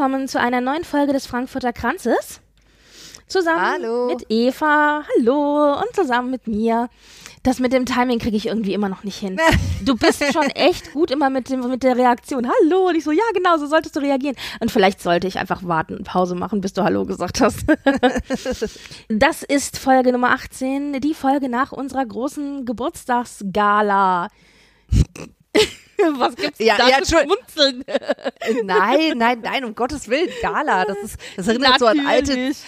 Willkommen zu einer neuen Folge des Frankfurter Kranzes. Zusammen Hallo. mit Eva, hallo, und zusammen mit mir. Das mit dem Timing kriege ich irgendwie immer noch nicht hin. Du bist schon echt gut immer mit, dem, mit der Reaktion. Hallo. Und ich so, ja, genau, so solltest du reagieren. Und vielleicht sollte ich einfach warten und Pause machen, bis du Hallo gesagt hast. das ist Folge Nummer 18, die Folge nach unserer großen Geburtstagsgala. Was gibt's Ja, da ja, zu schmunzeln? Nein, nein, nein, um Gottes Willen, Gala. Das, ist, das erinnert so an alte, Natürlich.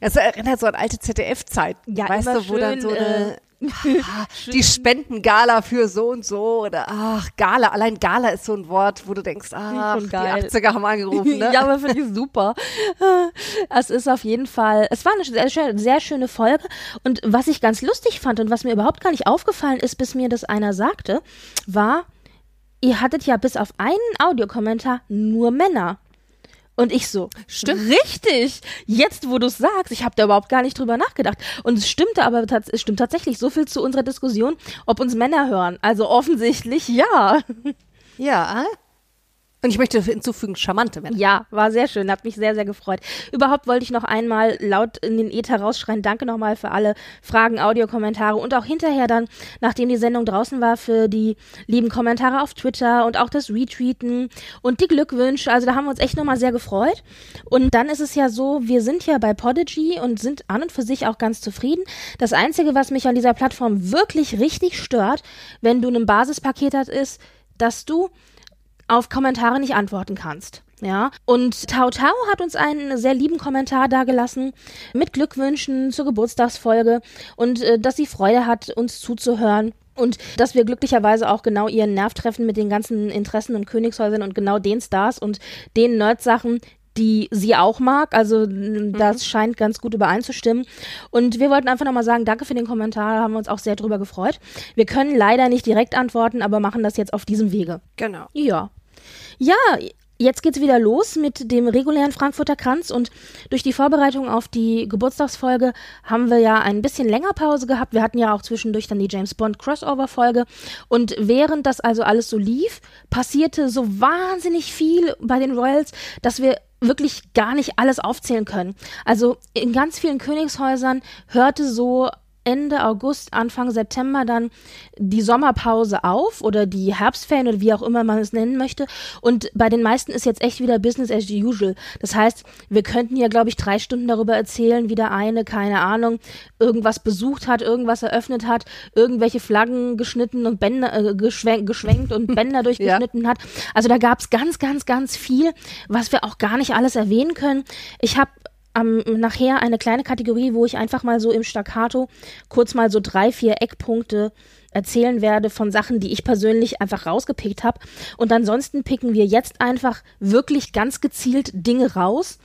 das erinnert so an alte ZDF-Zeiten. Ja, weißt du, wo dann schön, so eine, äh, ah, die Spendengala für so und so oder ach, Gala, allein Gala ist so ein Wort, wo du denkst, ach, Schon die geil. 80er haben angerufen, ne? ja, aber finde ich super. Es ist auf jeden Fall, es war eine sehr, sehr schöne Folge. Und was ich ganz lustig fand und was mir überhaupt gar nicht aufgefallen ist, bis mir das einer sagte, war, ihr hattet ja bis auf einen Audiokommentar nur Männer. Und ich so, stimmt. Richtig. Jetzt, wo du es sagst, ich habe da überhaupt gar nicht drüber nachgedacht. Und es stimmte aber es stimmt tatsächlich so viel zu unserer Diskussion, ob uns Männer hören. Also offensichtlich ja. Ja. Und ich möchte hinzufügen, charmante Männer. Ja, war sehr schön, hat mich sehr, sehr gefreut. Überhaupt wollte ich noch einmal laut in den Äther rausschreien, danke nochmal für alle Fragen, Audiokommentare und auch hinterher dann, nachdem die Sendung draußen war, für die lieben Kommentare auf Twitter und auch das Retweeten und die Glückwünsche. Also da haben wir uns echt nochmal sehr gefreut. Und dann ist es ja so, wir sind ja bei Podigy und sind an und für sich auch ganz zufrieden. Das Einzige, was mich an dieser Plattform wirklich richtig stört, wenn du ein Basispaket hast, ist, dass du auf Kommentare nicht antworten kannst. Ja, und Tau Tau hat uns einen sehr lieben Kommentar dagelassen mit Glückwünschen zur Geburtstagsfolge und äh, dass sie Freude hat, uns zuzuhören. Und dass wir glücklicherweise auch genau ihren Nerv treffen mit den ganzen Interessen und Königshäusern und genau den Stars und den Nerd-Sachen, die sie auch mag. Also m, das scheint ganz gut übereinzustimmen. Und wir wollten einfach nochmal sagen, danke für den Kommentar, haben wir uns auch sehr drüber gefreut. Wir können leider nicht direkt antworten, aber machen das jetzt auf diesem Wege. Genau. Ja. Ja, jetzt geht's wieder los mit dem regulären Frankfurter Kranz und durch die Vorbereitung auf die Geburtstagsfolge haben wir ja ein bisschen länger Pause gehabt. Wir hatten ja auch zwischendurch dann die James Bond Crossover Folge und während das also alles so lief, passierte so wahnsinnig viel bei den Royals, dass wir wirklich gar nicht alles aufzählen können. Also in ganz vielen Königshäusern hörte so Ende August, Anfang September dann die Sommerpause auf oder die Herbstferien oder wie auch immer man es nennen möchte. Und bei den meisten ist jetzt echt wieder Business as usual. Das heißt, wir könnten ja, glaube ich, drei Stunden darüber erzählen, wie der eine, keine Ahnung, irgendwas besucht hat, irgendwas eröffnet hat, irgendwelche Flaggen geschnitten und Bänder äh, geschwenkt, geschwenkt und Bänder durchgeschnitten hat. Also da gab es ganz, ganz, ganz viel, was wir auch gar nicht alles erwähnen können. Ich habe am, nachher eine kleine Kategorie, wo ich einfach mal so im Staccato kurz mal so drei, vier Eckpunkte erzählen werde von Sachen, die ich persönlich einfach rausgepickt habe. Und ansonsten picken wir jetzt einfach wirklich ganz gezielt Dinge raus,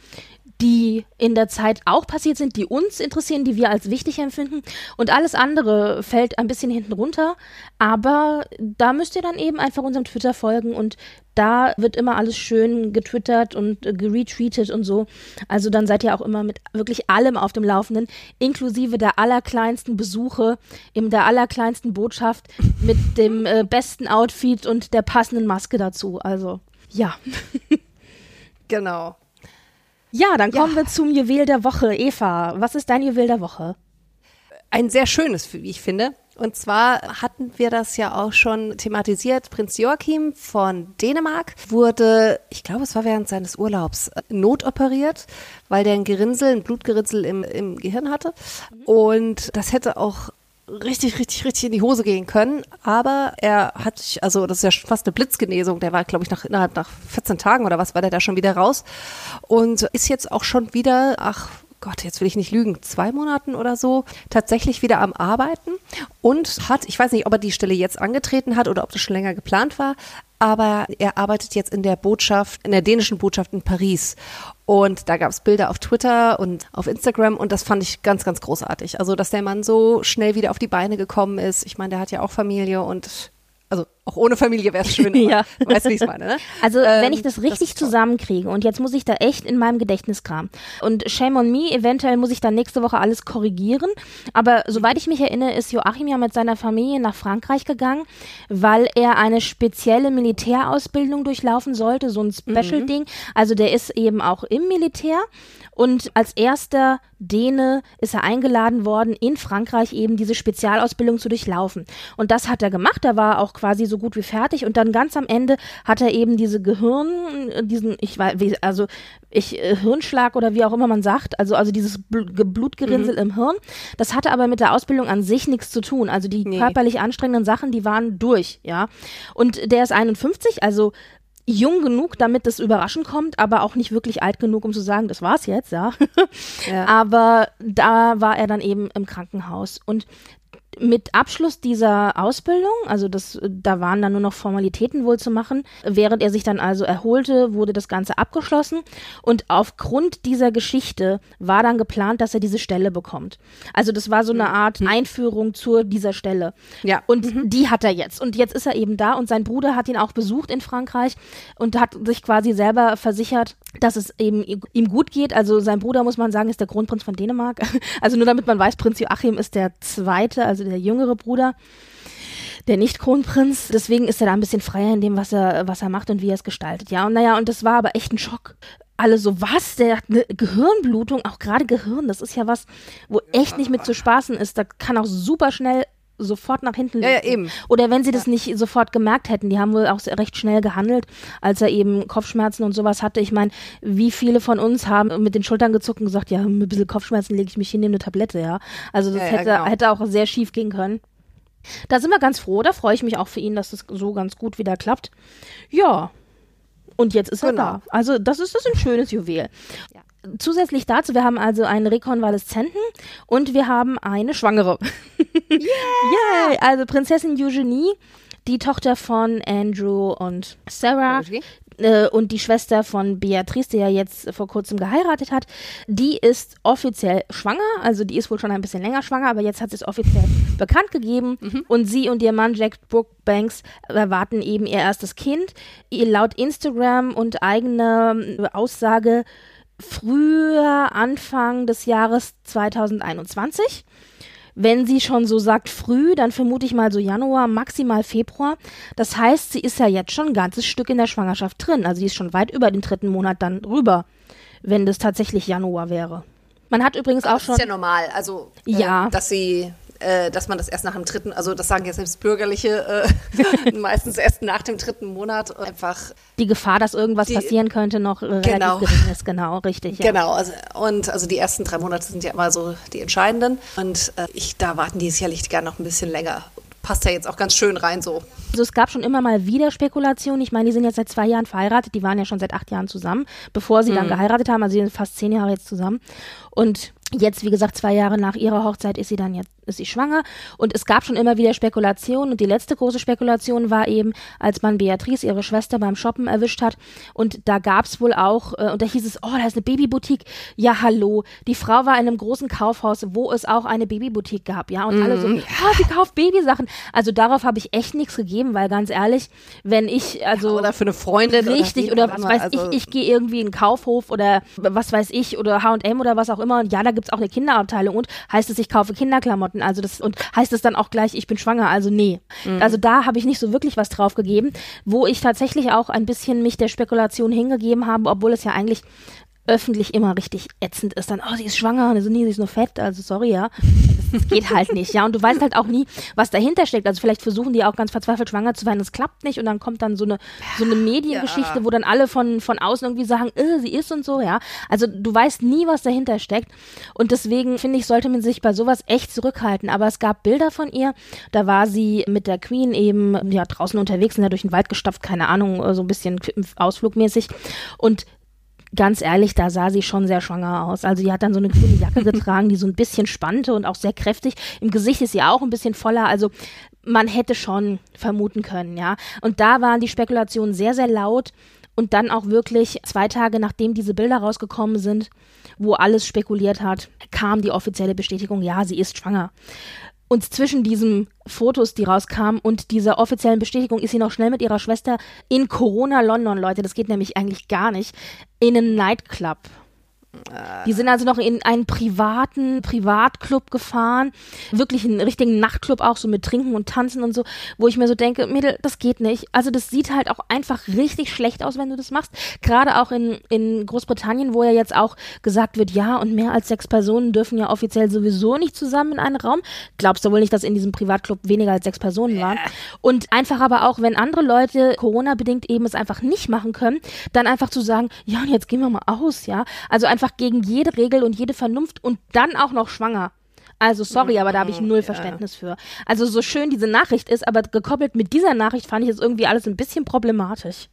die in der Zeit auch passiert sind, die uns interessieren, die wir als wichtig empfinden. Und alles andere fällt ein bisschen hinten runter. Aber da müsst ihr dann eben einfach unserem Twitter folgen und da wird immer alles schön getwittert und äh, geretweetet und so. Also dann seid ihr auch immer mit wirklich allem auf dem Laufenden, inklusive der allerkleinsten Besuche, in der allerkleinsten Botschaft mit dem äh, besten Outfit und der passenden Maske dazu. Also ja. Genau. Ja, dann Ja. kommen wir zum Juwel der Woche. Eva, was ist dein Juwel der Woche? ein sehr schönes, wie ich finde. Und zwar hatten wir das ja auch schon thematisiert. Prinz Joachim von Dänemark wurde, ich glaube, es war während seines Urlaubs, notoperiert, weil der ein Gerinnsel, ein Blutgerinnsel im, im Gehirn hatte. Und das hätte auch richtig, richtig, richtig in die Hose gehen können. Aber er hat sich, also das ist ja schon fast eine Blitzgenesung. Der war, glaube ich, nach, innerhalb nach 14 Tagen oder was war der da schon wieder raus. Und ist jetzt auch schon wieder, ach Gott, jetzt will ich nicht lügen, zwei Monaten oder so tatsächlich wieder am Arbeiten und hat, ich weiß nicht, ob er die Stelle jetzt angetreten hat oder ob das schon länger geplant war, aber er arbeitet jetzt in der Botschaft, in der dänischen Botschaft in Paris. Und da gab es Bilder auf Twitter und auf Instagram und das fand ich ganz, ganz großartig. Also, dass der Mann so schnell wieder auf die Beine gekommen ist. Ich meine, der hat ja auch Familie und also auch ohne Familie wäre es schön. ja. Weißt wie ich es meine, ne? Also, ähm, wenn ich das richtig das zusammenkriege und jetzt muss ich da echt in meinem Gedächtnis kramen und shame on me, eventuell muss ich dann nächste Woche alles korrigieren, aber soweit ich mich erinnere, ist Joachim ja mit seiner Familie nach Frankreich gegangen, weil er eine spezielle Militärausbildung durchlaufen sollte, so ein Special-Ding. Mhm. Also der ist eben auch im Militär und als erster Däne ist er eingeladen worden, in Frankreich eben diese Spezialausbildung zu durchlaufen. Und das hat er gemacht. Er war auch quasi so gut wie fertig. Und dann ganz am Ende hat er eben diese Gehirn, diesen, ich weiß, also ich, äh, Hirnschlag oder wie auch immer man sagt, also, also dieses Blutgerinnsel mhm. im Hirn. Das hatte aber mit der Ausbildung an sich nichts zu tun. Also die nee. körperlich anstrengenden Sachen, die waren durch, ja. Und der ist 51, also jung genug, damit das überraschend kommt, aber auch nicht wirklich alt genug, um zu sagen, das war's jetzt, ja. ja. Aber da war er dann eben im Krankenhaus. Und mit Abschluss dieser Ausbildung, also das, da waren dann nur noch Formalitäten wohl zu machen, während er sich dann also erholte, wurde das Ganze abgeschlossen und aufgrund dieser Geschichte war dann geplant, dass er diese Stelle bekommt. Also das war so eine mhm. Art Einführung zu dieser Stelle. Ja. Und mhm. die hat er jetzt. Und jetzt ist er eben da und sein Bruder hat ihn auch besucht in Frankreich und hat sich quasi selber versichert, dass es eben ihm gut geht. Also sein Bruder, muss man sagen, ist der Kronprinz von Dänemark. Also nur damit man weiß, Prinz Joachim ist der zweite, also der jüngere Bruder der Nicht-Kronprinz. Deswegen ist er da ein bisschen freier in dem, was er, was er macht und wie er es gestaltet. Ja, und naja, und das war aber echt ein Schock. Alle so, was? Der hat eine Gehirnblutung, auch gerade Gehirn, das ist ja was, wo echt nicht mit zu spaßen ist. Da kann auch super schnell sofort nach hinten ja, ja, eben. Oder wenn sie das nicht sofort gemerkt hätten, die haben wohl auch recht schnell gehandelt, als er eben Kopfschmerzen und sowas hatte. Ich meine, wie viele von uns haben mit den Schultern gezuckt und gesagt, ja, mit ein bisschen Kopfschmerzen lege ich mich hin, nehme eine Tablette, ja. Also das ja, hätte, genau. hätte auch sehr schief gehen können. Da sind wir ganz froh, da freue ich mich auch für ihn, dass das so ganz gut wieder klappt. Ja. Und jetzt ist genau. er da. Also das ist, das ist ein schönes Juwel. Ja zusätzlich dazu, wir haben also einen Rekonvaleszenten und wir haben eine Schwangere. Yeah! yeah! Also Prinzessin Eugenie, die Tochter von Andrew und Sarah, äh, und die Schwester von Beatrice, die ja jetzt vor kurzem geheiratet hat, die ist offiziell schwanger. Also die ist wohl schon ein bisschen länger schwanger, aber jetzt hat sie es offiziell bekannt gegeben. Mhm. Und sie und ihr Mann Jack Brookbanks erwarten eben ihr erstes Kind. Laut Instagram und eigener Aussage früher Anfang des Jahres 2021. Wenn sie schon so sagt früh, dann vermute ich mal so Januar, maximal Februar. Das heißt, sie ist ja jetzt schon ein ganzes Stück in der Schwangerschaft drin. Also sie ist schon weit über den dritten Monat dann rüber, wenn das tatsächlich Januar wäre. Man hat übrigens auch schon. Das ist ja normal, also ja. Äh, dass sie äh, dass man das erst nach dem dritten, also das sagen ja selbst Bürgerliche, äh, meistens erst nach dem dritten Monat einfach. Die Gefahr, dass irgendwas die, passieren könnte, noch äh, genau. gering ist, genau, richtig. Ja. Genau, also, und also die ersten drei Monate sind ja immer so die entscheidenden. Und äh, ich, da warten die sicherlich gerne noch ein bisschen länger passt ja jetzt auch ganz schön rein so. Also es gab schon immer mal wieder Spekulationen. Ich meine, die sind jetzt seit zwei Jahren verheiratet. Die waren ja schon seit acht Jahren zusammen, bevor sie mhm. dann geheiratet haben. Also sie sind fast zehn Jahre jetzt zusammen. Und Jetzt, wie gesagt, zwei Jahre nach ihrer Hochzeit ist sie dann jetzt ist sie schwanger und es gab schon immer wieder Spekulationen und die letzte große Spekulation war eben, als man Beatrice, ihre Schwester, beim Shoppen erwischt hat und da gab es wohl auch, äh, und da hieß es, oh, da ist eine Babyboutique. Ja, hallo, die Frau war in einem großen Kaufhaus, wo es auch eine Babyboutique gab, ja, und mm, alle so, oh, sie kauft Babysachen. Also darauf habe ich echt nichts gegeben, weil ganz ehrlich, wenn ich, also... Ja, oder für eine Freundin. Richtig, oder, oder was weiß also ich, ich gehe irgendwie in einen Kaufhof oder was weiß ich, oder H&M oder was auch immer und ja, da gibt es auch eine Kinderabteilung und heißt es, ich kaufe Kinderklamotten, also das und heißt es dann auch gleich, ich bin schwanger, also nee. Mhm. Also da habe ich nicht so wirklich was drauf gegeben, wo ich tatsächlich auch ein bisschen mich der Spekulation hingegeben habe, obwohl es ja eigentlich öffentlich immer richtig ätzend ist, dann, oh, sie ist schwanger, und so, nee, sie ist nur fett, also sorry, ja. Das, geht halt nicht, ja. Und du weißt halt auch nie, was dahinter steckt. Also vielleicht versuchen die auch ganz verzweifelt schwanger zu werden, das klappt nicht und dann kommt dann so eine, so eine Mediengeschichte, ja. wo dann alle von, von außen irgendwie sagen, äh, sie ist und so, ja. Also du weißt nie, was dahinter steckt. Und deswegen, finde ich, sollte man sich bei sowas echt zurückhalten. Aber es gab Bilder von ihr, da war sie mit der Queen eben, ja, draußen unterwegs, sind ja durch den Wald gestapft, keine Ahnung, so ein bisschen ausflugmäßig. Und ganz ehrlich, da sah sie schon sehr schwanger aus. Also die hat dann so eine grüne Jacke getragen, die so ein bisschen spannte und auch sehr kräftig. Im Gesicht ist sie auch ein bisschen voller. Also man hätte schon vermuten können, ja. Und da waren die Spekulationen sehr, sehr laut. Und dann auch wirklich zwei Tage nachdem diese Bilder rausgekommen sind, wo alles spekuliert hat, kam die offizielle Bestätigung, ja, sie ist schwanger. Und zwischen diesen Fotos, die rauskamen und dieser offiziellen Bestätigung ist sie noch schnell mit ihrer Schwester in Corona London, Leute, das geht nämlich eigentlich gar nicht, in einen Nightclub. Die sind also noch in einen privaten Privatclub gefahren, wirklich einen richtigen Nachtclub auch so mit Trinken und Tanzen und so, wo ich mir so denke, Mädel, das geht nicht. Also das sieht halt auch einfach richtig schlecht aus, wenn du das machst. Gerade auch in, in Großbritannien, wo ja jetzt auch gesagt wird, ja, und mehr als sechs Personen dürfen ja offiziell sowieso nicht zusammen in einen Raum. Glaubst du wohl nicht, dass in diesem Privatclub weniger als sechs Personen waren? Und einfach aber auch, wenn andere Leute Corona-bedingt eben es einfach nicht machen können, dann einfach zu sagen, ja, und jetzt gehen wir mal aus, ja. Also einfach einfach gegen jede Regel und jede Vernunft und dann auch noch schwanger. Also sorry, aber da habe ich null Verständnis für. Also so schön diese Nachricht ist, aber gekoppelt mit dieser Nachricht fand ich es irgendwie alles ein bisschen problematisch.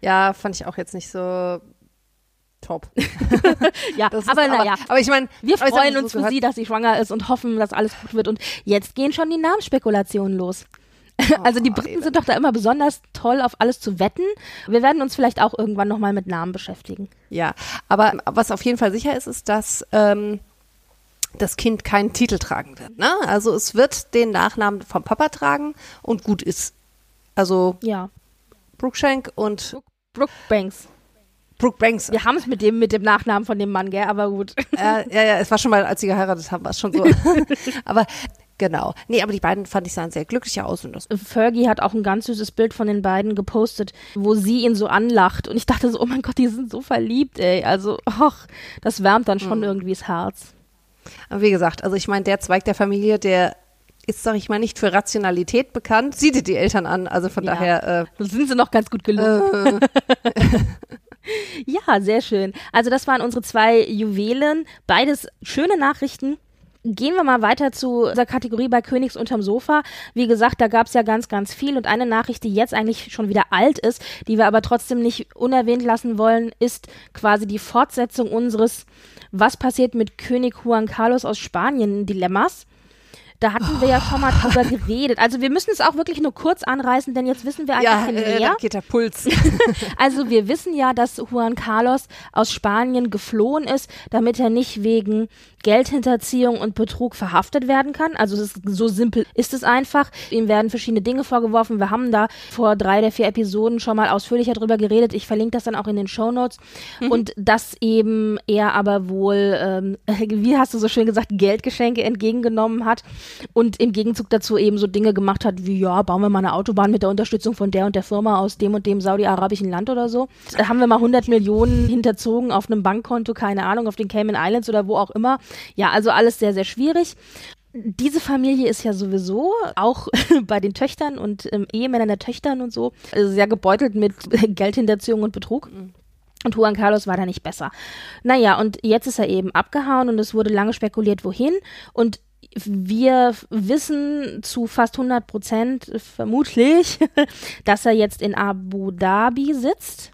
Ja, fand ich auch jetzt nicht so top. ja, aber naja. Aber, aber ich meine, wir freuen uns so für sie, dass sie schwanger ist und hoffen, dass alles gut wird. Und jetzt gehen schon die Namensspekulationen los. Also die Briten sind doch da immer besonders toll, auf alles zu wetten. Wir werden uns vielleicht auch irgendwann nochmal mit Namen beschäftigen. Ja, aber was auf jeden Fall sicher ist, ist, dass ähm, das Kind keinen Titel tragen wird. Ne? Also es wird den Nachnamen vom Papa tragen und gut ist. Also ja. Brookshank und Brooke Banks. Brooke Banks. Wir haben es mit dem, mit dem Nachnamen von dem Mann, gell? Aber gut. Äh, ja, ja, es war schon mal, als sie geheiratet haben, war es schon so. aber Genau. Nee, aber die beiden fand ich sahen sehr glücklich aus. Und das Fergie hat auch ein ganz süßes Bild von den beiden gepostet, wo sie ihn so anlacht. Und ich dachte so, oh mein Gott, die sind so verliebt, ey. Also, ach, das wärmt dann schon mhm. irgendwie das Herz. Aber wie gesagt, also ich meine, der Zweig der Familie, der ist, sag ich mal, nicht für Rationalität bekannt. Sieht ihr die Eltern an. Also von ja, daher. Äh, sind sie noch ganz gut gelungen. Äh. ja, sehr schön. Also das waren unsere zwei Juwelen. Beides schöne Nachrichten. Gehen wir mal weiter zu dieser Kategorie bei Königs unterm Sofa. Wie gesagt, da gab es ja ganz, ganz viel. Und eine Nachricht, die jetzt eigentlich schon wieder alt ist, die wir aber trotzdem nicht unerwähnt lassen wollen, ist quasi die Fortsetzung unseres Was passiert mit König Juan Carlos aus Spanien Dilemmas. Da hatten wir ja schon mal drüber geredet. Also wir müssen es auch wirklich nur kurz anreißen, denn jetzt wissen wir ein ja, bisschen äh, mehr. geht der Puls. also wir wissen ja, dass Juan Carlos aus Spanien geflohen ist, damit er nicht wegen Geldhinterziehung und Betrug verhaftet werden kann. Also ist, so simpel ist es einfach. Ihm werden verschiedene Dinge vorgeworfen. Wir haben da vor drei der vier Episoden schon mal ausführlicher drüber geredet. Ich verlinke das dann auch in den Show Notes. Mhm. Und dass eben er aber wohl, ähm, wie hast du so schön gesagt, Geldgeschenke entgegengenommen hat und im Gegenzug dazu eben so Dinge gemacht hat, wie ja, bauen wir mal eine Autobahn mit der Unterstützung von der und der Firma aus dem und dem saudi-arabischen Land oder so. Da haben wir mal 100 Millionen hinterzogen auf einem Bankkonto, keine Ahnung, auf den Cayman Islands oder wo auch immer. Ja, also alles sehr, sehr schwierig. Diese Familie ist ja sowieso auch bei den Töchtern und ähm, Ehemännern der Töchtern und so also sehr gebeutelt mit Geldhinterziehung und Betrug. Und Juan Carlos war da nicht besser. Naja, und jetzt ist er eben abgehauen und es wurde lange spekuliert, wohin. Und wir wissen zu fast 100 Prozent vermutlich, dass er jetzt in Abu Dhabi sitzt.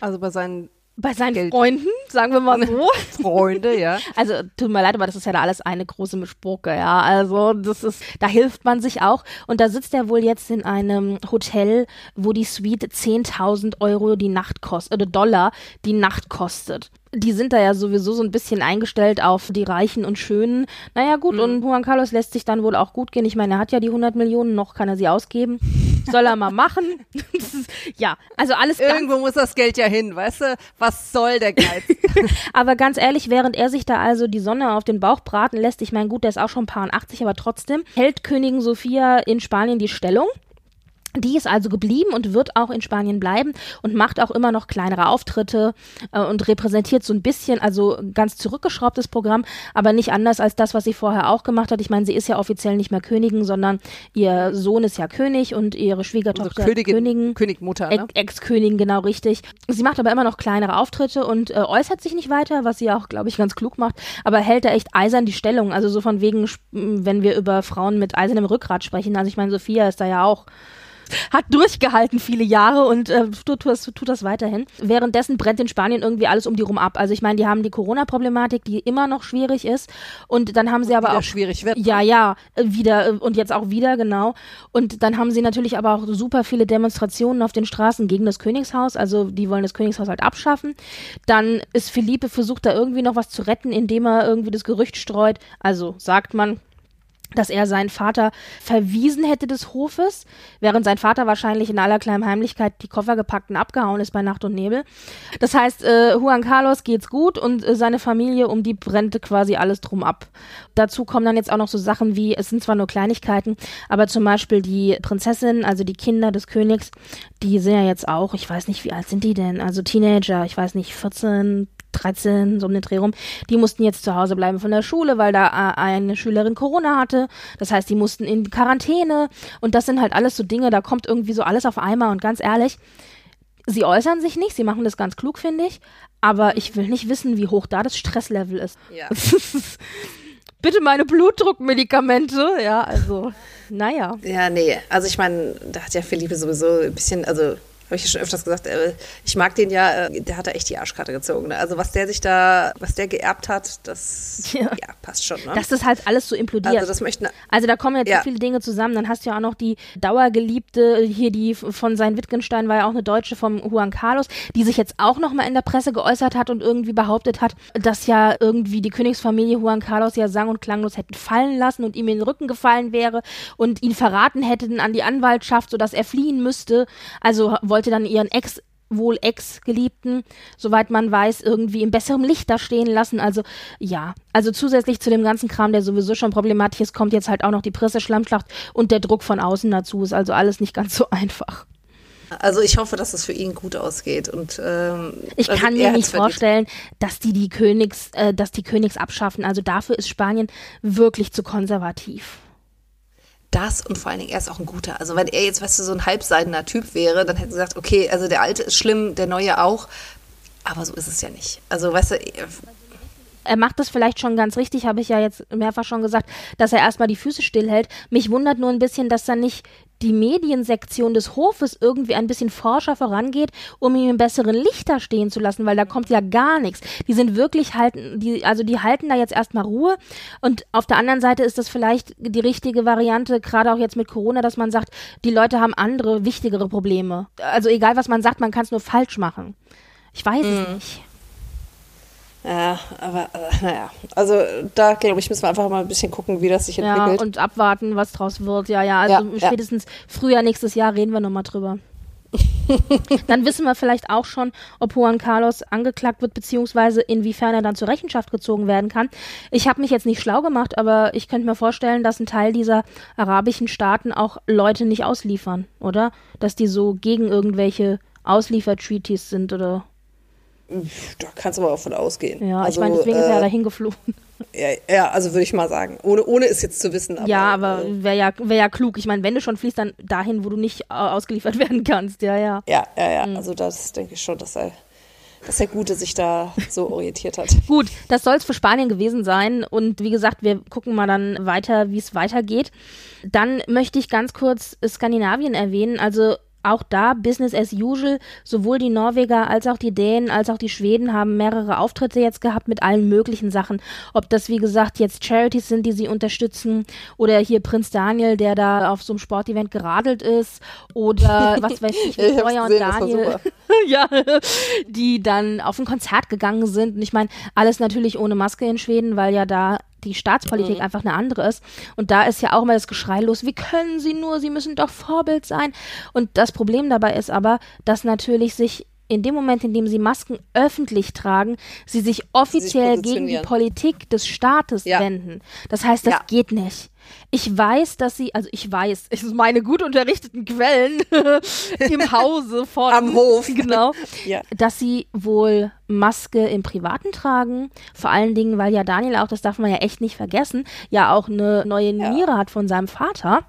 Also bei seinen bei seinen Geld. Freunden, sagen wir mal so. Freunde, ja. Also tut mir leid, aber das ist ja da alles eine große Mischpoke, ja. Also das ist, da hilft man sich auch. Und da sitzt er wohl jetzt in einem Hotel, wo die Suite 10.000 Euro die Nacht kostet, oder Dollar die Nacht kostet die sind da ja sowieso so ein bisschen eingestellt auf die Reichen und Schönen. Naja, gut, mhm. und Juan Carlos lässt sich dann wohl auch gut gehen. Ich meine, er hat ja die 100 Millionen, noch kann er sie ausgeben. Soll er mal machen. ja, also alles. Irgendwo muss das Geld ja hin, weißt du? Was soll der Geiz? aber ganz ehrlich, während er sich da also die Sonne auf den Bauch braten lässt, ich meine, gut, der ist auch schon ein paar 80, aber trotzdem, hält Königin Sophia in Spanien die Stellung. Die ist also geblieben und wird auch in Spanien bleiben und macht auch immer noch kleinere Auftritte äh, und repräsentiert so ein bisschen, also ganz zurückgeschraubtes Programm, aber nicht anders als das, was sie vorher auch gemacht hat. Ich meine, sie ist ja offiziell nicht mehr Königin, sondern ihr Sohn ist ja König und ihre Schwiegertochter also Königin, Königin. Königmutter, ne? Ex-Königin, genau richtig. Sie macht aber immer noch kleinere Auftritte und äh, äußert sich nicht weiter, was sie auch, glaube ich, ganz klug macht, aber hält da echt eisern die Stellung. Also so von wegen, wenn wir über Frauen mit eisernem Rückgrat sprechen. Also ich meine, Sophia ist da ja auch hat durchgehalten viele Jahre und äh, tut, tut, tut das weiterhin. Währenddessen brennt in Spanien irgendwie alles um die rum ab. Also ich meine, die haben die Corona-Problematik, die immer noch schwierig ist. Und dann haben sie aber auch schwierig wird. Ja, ja, äh, wieder äh, und jetzt auch wieder genau. Und dann haben sie natürlich aber auch super viele Demonstrationen auf den Straßen gegen das Königshaus. Also die wollen das Königshaus halt abschaffen. Dann ist Philippe versucht da irgendwie noch was zu retten, indem er irgendwie das Gerücht streut. Also sagt man, dass er seinen Vater verwiesen hätte des Hofes, während sein Vater wahrscheinlich in aller Heimlichkeit die Koffer gepackt und abgehauen ist bei Nacht und Nebel. Das heißt, äh, Juan Carlos geht's gut und äh, seine Familie, um die brennt quasi alles drum ab. Dazu kommen dann jetzt auch noch so Sachen wie, es sind zwar nur Kleinigkeiten, aber zum Beispiel die Prinzessin, also die Kinder des Königs, die sind ja jetzt auch, ich weiß nicht, wie alt sind die denn? Also Teenager, ich weiß nicht, 14, 13, so um den Dreh rum, die mussten jetzt zu Hause bleiben von der Schule, weil da äh, eine Schülerin Corona hatte. Das heißt, die mussten in Quarantäne und das sind halt alles so Dinge, da kommt irgendwie so alles auf einmal und ganz ehrlich, sie äußern sich nicht, sie machen das ganz klug, finde ich, aber ich will nicht wissen, wie hoch da das Stresslevel ist. Ja. Bitte meine Blutdruckmedikamente, ja, also, naja. Ja, nee, also ich meine, da hat ja Philippe sowieso ein bisschen, also habe ich ja schon öfters gesagt, äh, ich mag den ja, äh, der hat da echt die Arschkarte gezogen. Ne? Also was der sich da, was der geerbt hat, das ja, ja passt schon. Ne? Dass das halt alles so implodiert. Also das möchten. Also da kommen jetzt ja. so viele Dinge zusammen. Dann hast du ja auch noch die Dauergeliebte hier, die von sein Wittgenstein war ja auch eine Deutsche vom Juan Carlos, die sich jetzt auch noch mal in der Presse geäußert hat und irgendwie behauptet hat, dass ja irgendwie die Königsfamilie Juan Carlos ja sang- und klanglos hätten fallen lassen und ihm in den Rücken gefallen wäre und ihn verraten hätten an die Anwaltschaft, sodass er fliehen müsste. Also wollte dann ihren Ex wohl Ex-Geliebten, soweit man weiß, irgendwie in besserem Licht da stehen lassen. Also ja, also zusätzlich zu dem ganzen Kram, der sowieso schon problematisch ist, kommt jetzt halt auch noch die Presseschlammschlacht und der Druck von außen dazu. Ist also alles nicht ganz so einfach. Also ich hoffe, dass es für ihn gut ausgeht und ähm, ich also kann mir nicht vorstellen, dass die die Königs, äh, dass die Königs abschaffen. Also dafür ist Spanien wirklich zu konservativ das und vor allen Dingen, er ist auch ein guter. Also wenn er jetzt, weißt du, so ein halbseidener Typ wäre, dann hätten sie gesagt, okay, also der alte ist schlimm, der neue auch. Aber so ist es ja nicht. Also, weißt du, er macht das vielleicht schon ganz richtig, habe ich ja jetzt mehrfach schon gesagt, dass er erstmal die Füße stillhält. Mich wundert nur ein bisschen, dass dann nicht die Mediensektion des Hofes irgendwie ein bisschen forscher vorangeht, um ihn im besseren Licht da stehen zu lassen, weil da kommt ja gar nichts. Die sind wirklich halten, die, also die halten da jetzt erstmal Ruhe. Und auf der anderen Seite ist das vielleicht die richtige Variante, gerade auch jetzt mit Corona, dass man sagt, die Leute haben andere, wichtigere Probleme. Also egal, was man sagt, man kann es nur falsch machen. Ich weiß mhm. es nicht. Ja, aber äh, naja, also da glaube ich, müssen wir einfach mal ein bisschen gucken, wie das sich entwickelt. Ja, und abwarten, was draus wird. Ja, ja, also ja, spätestens ja. Frühjahr nächstes Jahr reden wir nochmal drüber. dann wissen wir vielleicht auch schon, ob Juan Carlos angeklagt wird, beziehungsweise inwiefern er dann zur Rechenschaft gezogen werden kann. Ich habe mich jetzt nicht schlau gemacht, aber ich könnte mir vorstellen, dass ein Teil dieser arabischen Staaten auch Leute nicht ausliefern, oder? Dass die so gegen irgendwelche Ausliefertreaties sind oder da kannst du aber auch von ausgehen. Ja, also, ich meine, deswegen äh, ist er ja dahin geflogen. Ja, ja also würde ich mal sagen. Ohne, ohne es jetzt zu wissen. Aber, ja, aber äh, wäre ja, wär ja klug. Ich meine, wenn du schon fließt, dann dahin, wo du nicht äh, ausgeliefert werden kannst. Ja, ja. Ja, ja, ja. Mhm. Also das denke ich schon, dass er dass der Gute sich da so orientiert hat. Gut, das soll es für Spanien gewesen sein. Und wie gesagt, wir gucken mal dann weiter, wie es weitergeht. Dann möchte ich ganz kurz Skandinavien erwähnen. Also auch da Business as usual. Sowohl die Norweger als auch die Dänen als auch die Schweden haben mehrere Auftritte jetzt gehabt mit allen möglichen Sachen. Ob das, wie gesagt, jetzt Charities sind, die sie unterstützen oder hier Prinz Daniel, der da auf so einem Sportevent geradelt ist oder was weiß ich, Victoria und Daniel, ja, die dann auf ein Konzert gegangen sind. Und ich meine, alles natürlich ohne Maske in Schweden, weil ja da die Staatspolitik mhm. einfach eine andere ist. Und da ist ja auch immer das Geschrei los, wie können sie nur, sie müssen doch Vorbild sein. Und das Problem dabei ist aber, dass natürlich sich in dem Moment, in dem sie Masken öffentlich tragen, sie sich offiziell sich gegen die Politik des Staates ja. wenden. Das heißt, das ja. geht nicht. Ich weiß, dass sie, also ich weiß, es ist meine gut unterrichteten Quellen im Hause von am Hof, genau, ja. dass sie wohl Maske im Privaten tragen. Vor allen Dingen, weil ja Daniel auch, das darf man ja echt nicht vergessen, ja auch eine neue Niere hat von seinem Vater.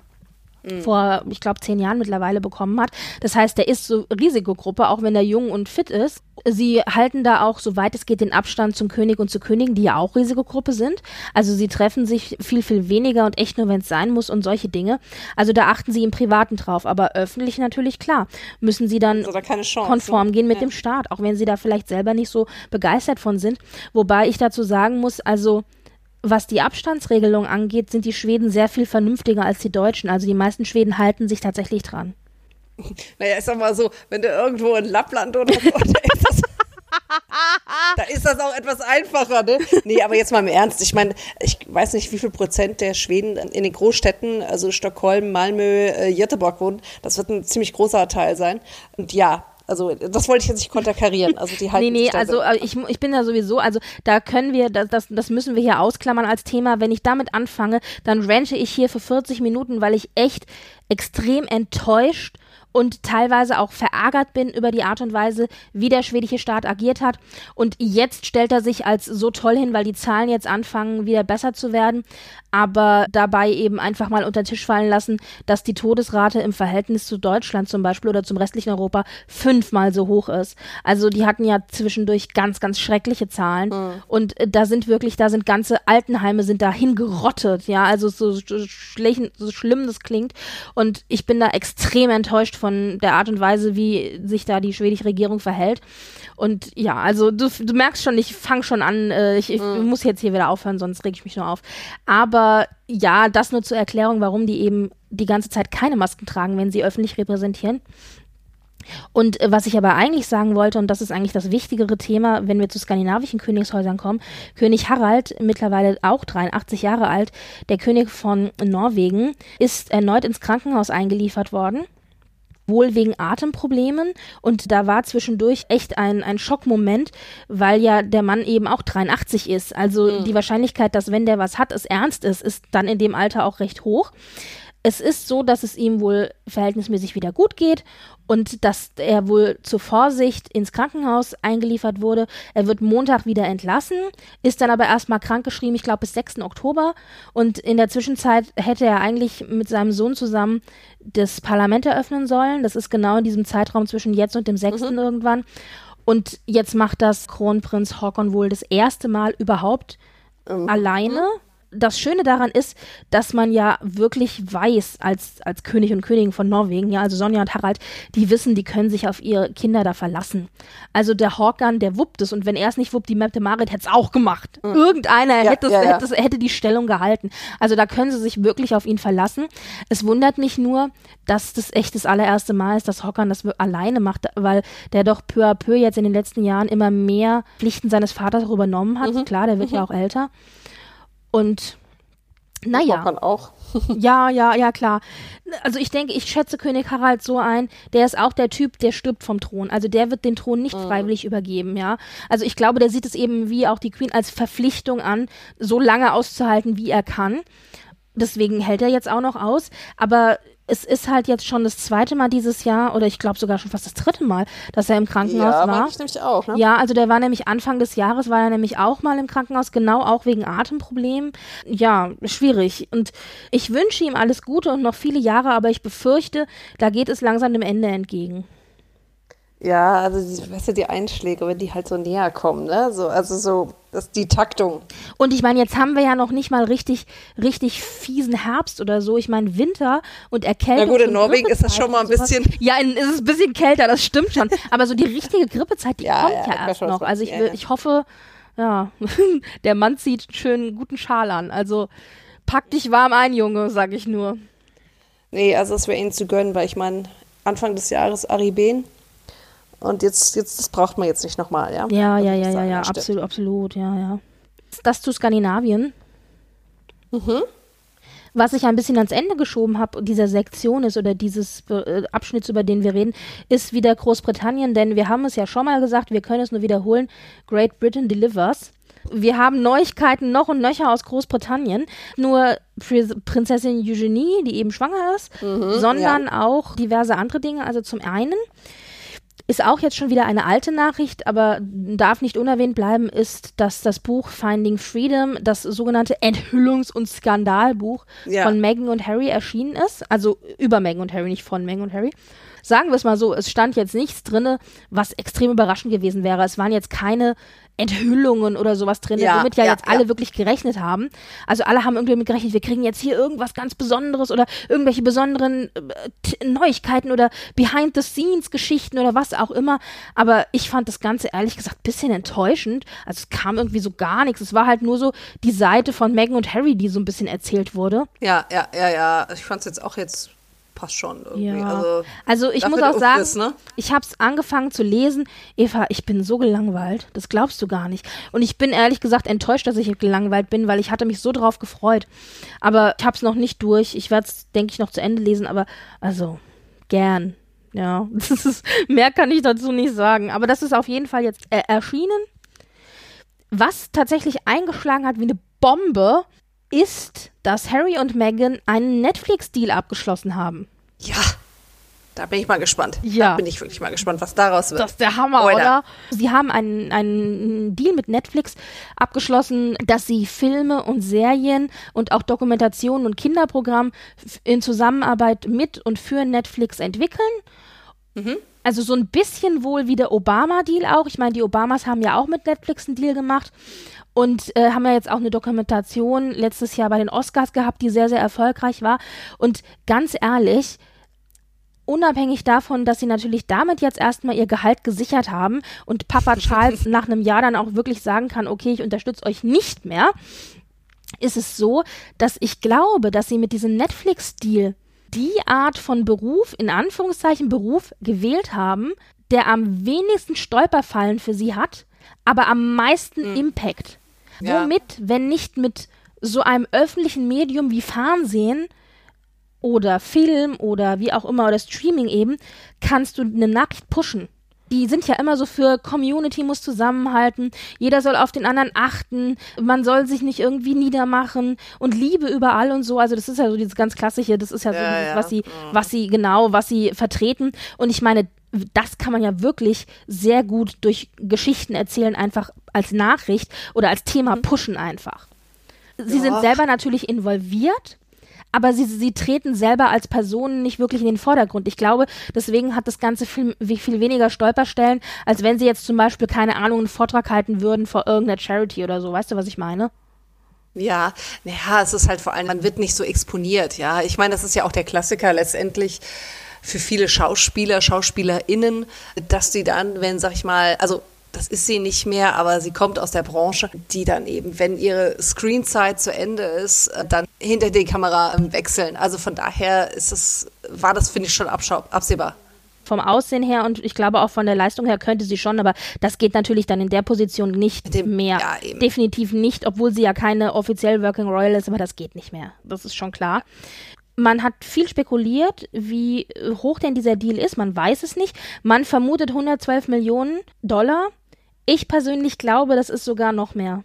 Vor, ich glaube, zehn Jahren mittlerweile bekommen hat. Das heißt, der ist so Risikogruppe, auch wenn er jung und fit ist. Sie halten da auch, soweit es geht, den Abstand zum König und zur Königin, die ja auch Risikogruppe sind. Also sie treffen sich viel, viel weniger und echt nur, wenn es sein muss und solche Dinge. Also da achten sie im Privaten drauf. Aber öffentlich natürlich klar, müssen sie dann Chance, konform ne? gehen mit Ja. dem Staat, auch wenn sie da vielleicht selber nicht so begeistert von sind. Wobei ich dazu sagen muss, also was die Abstandsregelung angeht, sind die Schweden sehr viel vernünftiger als die Deutschen. Also die meisten Schweden halten sich tatsächlich dran. Naja, ich sag mal so, wenn du irgendwo in Lappland oder so, da ist das, da ist das auch etwas einfacher, ne? Nee, aber jetzt mal im Ernst. Ich meine, ich weiß nicht, wie viel Prozent der Schweden in den Großstädten, also Stockholm, Malmö, äh, Göteborg wohnen. Das wird ein ziemlich großer Teil sein. Und ja, also das wollte ich jetzt nicht konterkarieren. Also die halten Nee, nee, also so- äh, ich, ich bin da sowieso, also da können wir, das, das, das müssen wir hier ausklammern als Thema. Wenn ich damit anfange, dann rente ich hier für 40 Minuten, weil ich echt extrem enttäuscht und teilweise auch verärgert bin über die Art und Weise, wie der schwedische Staat agiert hat. Und jetzt stellt er sich als so toll hin, weil die Zahlen jetzt anfangen, wieder besser zu werden, aber dabei eben einfach mal unter den Tisch fallen lassen, dass die Todesrate im Verhältnis zu Deutschland zum Beispiel oder zum restlichen Europa fünfmal so hoch ist. Also die hatten ja zwischendurch ganz, ganz schreckliche Zahlen. Und äh, da sind wirklich, da sind ganze Altenheime sind da hingerottet, ja, also so, so, so schlimm das klingt und ich bin da extrem enttäuscht von der Art und Weise, wie sich da die schwedische Regierung verhält und ja, also du, du merkst schon, ich fange schon an, äh, ich, ich muss jetzt hier wieder aufhören, sonst reg ich mich nur auf. Aber ja, das nur zur Erklärung, warum die eben die ganze Zeit keine Masken tragen, wenn sie öffentlich repräsentieren. Und äh, was ich aber eigentlich sagen wollte, und das ist eigentlich das wichtigere Thema, wenn wir zu skandinavischen Königshäusern kommen, König Harald, mittlerweile auch 83 Jahre alt, der König von Norwegen, ist erneut ins Krankenhaus eingeliefert worden wohl wegen Atemproblemen. Und da war zwischendurch echt ein, ein Schockmoment, weil ja der Mann eben auch 83 ist. Also die Wahrscheinlichkeit, dass wenn der was hat, es ernst ist, ist dann in dem Alter auch recht hoch. Es ist so, dass es ihm wohl verhältnismäßig wieder gut geht und dass er wohl zur Vorsicht ins Krankenhaus eingeliefert wurde. Er wird Montag wieder entlassen, ist dann aber erstmal krankgeschrieben, ich glaube bis 6. Oktober. Und in der Zwischenzeit hätte er eigentlich mit seinem Sohn zusammen das Parlament eröffnen sollen. Das ist genau in diesem Zeitraum zwischen jetzt und dem 6. irgendwann. Und jetzt macht das Kronprinz Haakon wohl das erste Mal überhaupt alleine. Das Schöne daran ist, dass man ja wirklich weiß, als, als König und Königin von Norwegen, ja, also Sonja und Harald, die wissen, die können sich auf ihre Kinder da verlassen. Also der Håkan, der wuppt es und wenn er es nicht wuppt, die Mette Marit hätte es auch gemacht. Irgendeiner Ja, hätte, ja, ja. hätte, hätte die Stellung gehalten. Also da können sie sich wirklich auf ihn verlassen. Es wundert mich nur, dass das echt das allererste Mal ist, dass Håkan das alleine macht, weil der doch peu à peu jetzt in den letzten Jahren immer mehr Pflichten seines Vaters auch übernommen hat. Klar, der wird ja auch älter. Und naja. Håkon auch. Ja, ja, ja, klar. Also ich denke, ich schätze König Harald so ein, der ist auch der Typ, der stirbt vom Thron. Also der wird den Thron nicht freiwillig übergeben, ja. Also ich glaube, der sieht es eben wie auch die Queen als Verpflichtung an, so lange auszuhalten, wie er kann. Deswegen hält er jetzt auch noch aus. Aber es ist halt jetzt schon das zweite Mal dieses Jahr, oder ich glaube sogar schon fast das dritte Mal, dass er im Krankenhaus Ja, war. ich nämlich auch, ne? Ja, also der war nämlich Anfang des Jahres, war er nämlich auch mal im Krankenhaus, genau auch wegen Atemproblemen. Ja, schwierig. Und ich wünsche ihm alles Gute und noch viele Jahre, aber ich befürchte, da geht es langsam dem Ende entgegen. Ja, also die, weißt du, die Einschläge, wenn die halt so näher kommen, ne? So, also so, das, die Taktung. Und ich meine, jetzt haben wir ja noch nicht mal richtig, richtig fiesen Herbst oder so. Ich meine, Winter und Erkältung. Na gut, in Norwegen ist das schon mal ein bisschen- Ja, in, ist es ein bisschen kälter, das stimmt schon. Aber so die richtige Grippezeit, die Ja, kommt ja, ja, erst noch. Also ich, will, ich hoffe, ja, der Mann zieht einen schönen guten Schal an. Also pack dich warm ein, Junge, sag ich nur. Nee, also es wäre ihnen zu gönnen, weil ich meine, Anfang des Jahres Ariben und jetzt, jetzt, das braucht man jetzt nicht nochmal, ja? Ja, ja, ja, ja, ja, absolut, absolut, ja, ja. Das zu Skandinavien. Mhm. Was ich ein bisschen ans Ende geschoben habe, dieser Sektion ist oder dieses äh, Abschnitts, über den wir reden, ist wieder Großbritannien, denn wir haben es ja schon mal gesagt, wir können es nur wiederholen, Great Britain delivers. Wir haben Neuigkeiten noch und nöcher aus Großbritannien. Nur Pri- Prinzessin Eugenie, die eben schwanger ist, sondern auch diverse andere Dinge. Also zum einen ist auch jetzt schon wieder eine alte Nachricht, aber darf nicht unerwähnt bleiben, ist, dass das Buch Finding Freedom, das sogenannte Enthüllungs- und Skandalbuch Ja. von Meghan und Harry erschienen ist. Also über Meghan und Harry, nicht von Meghan und Harry. Sagen wir es mal so, es stand jetzt nichts drinne, was extrem überraschend gewesen wäre. Es waren jetzt keine Enthüllungen oder sowas drin, Ja, womit ja, ja, jetzt alle ja. wirklich gerechnet haben. Also alle haben irgendwie damit gerechnet, wir kriegen jetzt hier irgendwas ganz Besonderes oder irgendwelche besonderen äh, Neuigkeiten oder Behind-the-Scenes-Geschichten oder was auch immer. Aber ich fand das Ganze ehrlich gesagt ein bisschen enttäuschend. Also es kam irgendwie so gar nichts. Es war halt nur so die Seite von Meghan und Harry, die so ein bisschen erzählt wurde. Ja, ja, ja, ja. Ich fand es jetzt auch jetzt passt schon irgendwie. Ja. Also, Also ich muss auch sagen, Umriss, ne? ich habe es angefangen zu lesen. Eva, ich bin so gelangweilt. Das glaubst du gar nicht. Und ich bin ehrlich gesagt enttäuscht, dass ich gelangweilt bin, weil ich hatte mich so drauf gefreut. Aber ich habe es noch nicht durch. Ich werde es, denke ich, noch zu Ende lesen. Aber also gern. Ja, das ist, mehr kann ich dazu nicht sagen. Aber das ist auf jeden Fall jetzt äh, erschienen. Was tatsächlich eingeschlagen hat wie eine Bombe, ist, dass Harry und Meghan einen Netflix-Deal abgeschlossen haben. ja, da bin ich mal gespannt. Ja. Da bin ich wirklich mal gespannt, was daraus wird. Das ist der Hammer, Oder? oder? Sie haben einen, einen Deal mit Netflix abgeschlossen, dass sie Filme und Serien und auch Dokumentationen und Kinderprogramm in Zusammenarbeit mit und für Netflix entwickeln. Also so ein bisschen wohl wie der Obama-Deal auch. Ich meine, die Obamas haben ja auch mit Netflix einen Deal gemacht und äh, haben ja jetzt auch eine Dokumentation letztes Jahr bei den Oscars gehabt, die sehr, sehr erfolgreich war. Und ganz ehrlich, unabhängig davon, dass sie natürlich damit jetzt erstmal ihr Gehalt gesichert haben und Papa Charles nach einem Jahr dann auch wirklich sagen kann, okay, ich unterstütze euch nicht mehr, ist es so, dass ich glaube, dass sie mit diesem Netflix-Deal die Art von Beruf, in Anführungszeichen Beruf, gewählt haben, der am wenigsten Stolperfallen für sie hat, aber am meisten Impact. Ja. Womit, wenn nicht mit so einem öffentlichen Medium wie Fernsehen oder Film oder wie auch immer oder Streaming eben, kannst du eine Nachricht pushen. Die sind ja immer so für Community muss zusammenhalten, jeder soll auf den anderen achten, man soll sich nicht irgendwie niedermachen und Liebe überall und so. Also das ist ja so dieses ganz klassische, das ist ja so Ja, was sie, was sie genau, was sie vertreten. Und ich meine, das kann man ja wirklich sehr gut durch Geschichten erzählen, einfach als Nachricht oder als Thema pushen einfach. Sie Ja. sind selber natürlich involviert, aber sie, sie treten selber als Personen nicht wirklich in den Vordergrund. Ich glaube, deswegen hat das Ganze viel, viel weniger Stolperstellen, als wenn sie jetzt zum Beispiel, keine Ahnung, einen Vortrag halten würden vor irgendeiner Charity oder so. Weißt du, was ich meine? Ja, naja, es ist halt vor allem, man wird nicht so exponiert, ja. Ich meine, das ist ja auch der Klassiker letztendlich für viele Schauspieler, SchauspielerInnen, dass die dann, wenn, sag ich mal, also das ist sie nicht mehr, aber sie kommt aus der Branche, die dann eben, wenn ihre Screenzeit zu Ende ist, dann hinter die Kamera ähm, wechseln. Also von daher ist es, war das, finde ich, schon absehbar. Vom Aussehen her und ich glaube auch von der Leistung her könnte sie schon, aber das geht natürlich dann in der Position nicht dem- mehr. ja. Definitiv nicht, obwohl sie ja keine offiziell Working Royal ist, aber das geht nicht mehr. Das ist schon klar. Man hat viel spekuliert, wie hoch denn dieser Deal ist. Man weiß es nicht. Man vermutet 112 Millionen Dollar. Ich persönlich glaube, das ist sogar noch mehr.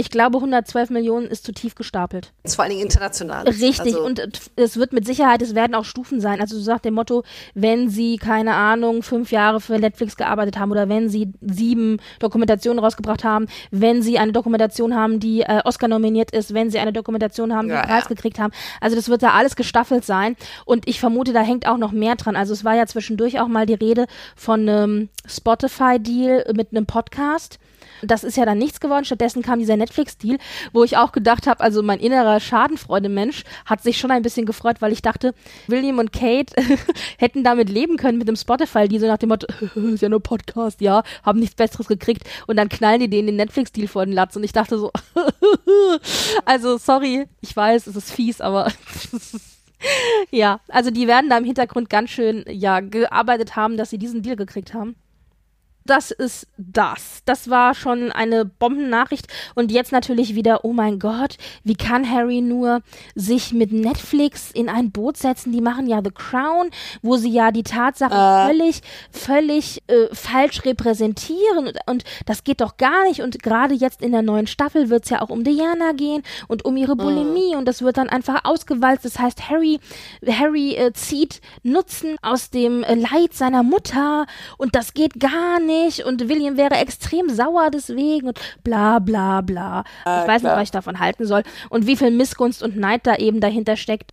Ich glaube, 112 Millionen ist zu tief gestapelt. Das ist vor allen Dingen international. Richtig, Also, und äh, es wird mit Sicherheit, es werden auch Stufen sein. Also so nach dem Motto, wenn sie, keine Ahnung, fünf Jahre für Netflix gearbeitet haben oder wenn sie sieben Dokumentationen rausgebracht haben, wenn sie eine Dokumentation haben, die äh, Oscar nominiert ist, wenn sie eine Dokumentation haben, die Ja, einen Preis ja. gekriegt haben. Also das wird da alles gestaffelt sein. Und ich vermute, da hängt auch noch mehr dran. Also es war ja zwischendurch auch mal die Rede von einem Spotify-Deal mit einem Podcast. Das ist ja dann nichts geworden. Stattdessen kam dieser Netflix-Deal, wo ich auch gedacht habe, also mein innerer Schadenfreude-Mensch hat sich schon ein bisschen gefreut, weil ich dachte, William und Kate hätten damit leben können mit dem Spotify-Deal, so nach dem Motto, ist ja nur Podcast, ja, haben nichts Besseres gekriegt. Und dann knallen die denen den Netflix-Deal vor den Latz. Und ich dachte so, also sorry, ich weiß, es ist fies, aber ja, also die werden da im Hintergrund ganz schön, ja, gearbeitet haben, dass sie diesen Deal gekriegt haben. Das ist das. Das war schon eine Bombennachricht. Und jetzt natürlich wieder, oh mein Gott, wie kann Harry nur sich mit Netflix in ein Boot setzen? Die machen ja The Crown, wo sie ja die Tatsache äh. völlig, völlig äh, falsch repräsentieren. Und, und, das geht doch gar nicht. Und gerade jetzt in der neuen Staffel wird es ja auch um Diana gehen und um ihre Bulimie. Mhm. Und das wird dann einfach ausgewalzt. Das heißt, Harry, Harry äh, zieht Nutzen aus dem äh, Leid seiner Mutter. Und das geht gar nicht. Und William wäre extrem sauer deswegen und bla bla bla. Äh, ich weiß klar. nicht, was ich davon halten soll. Und wie viel Missgunst und Neid da eben dahinter steckt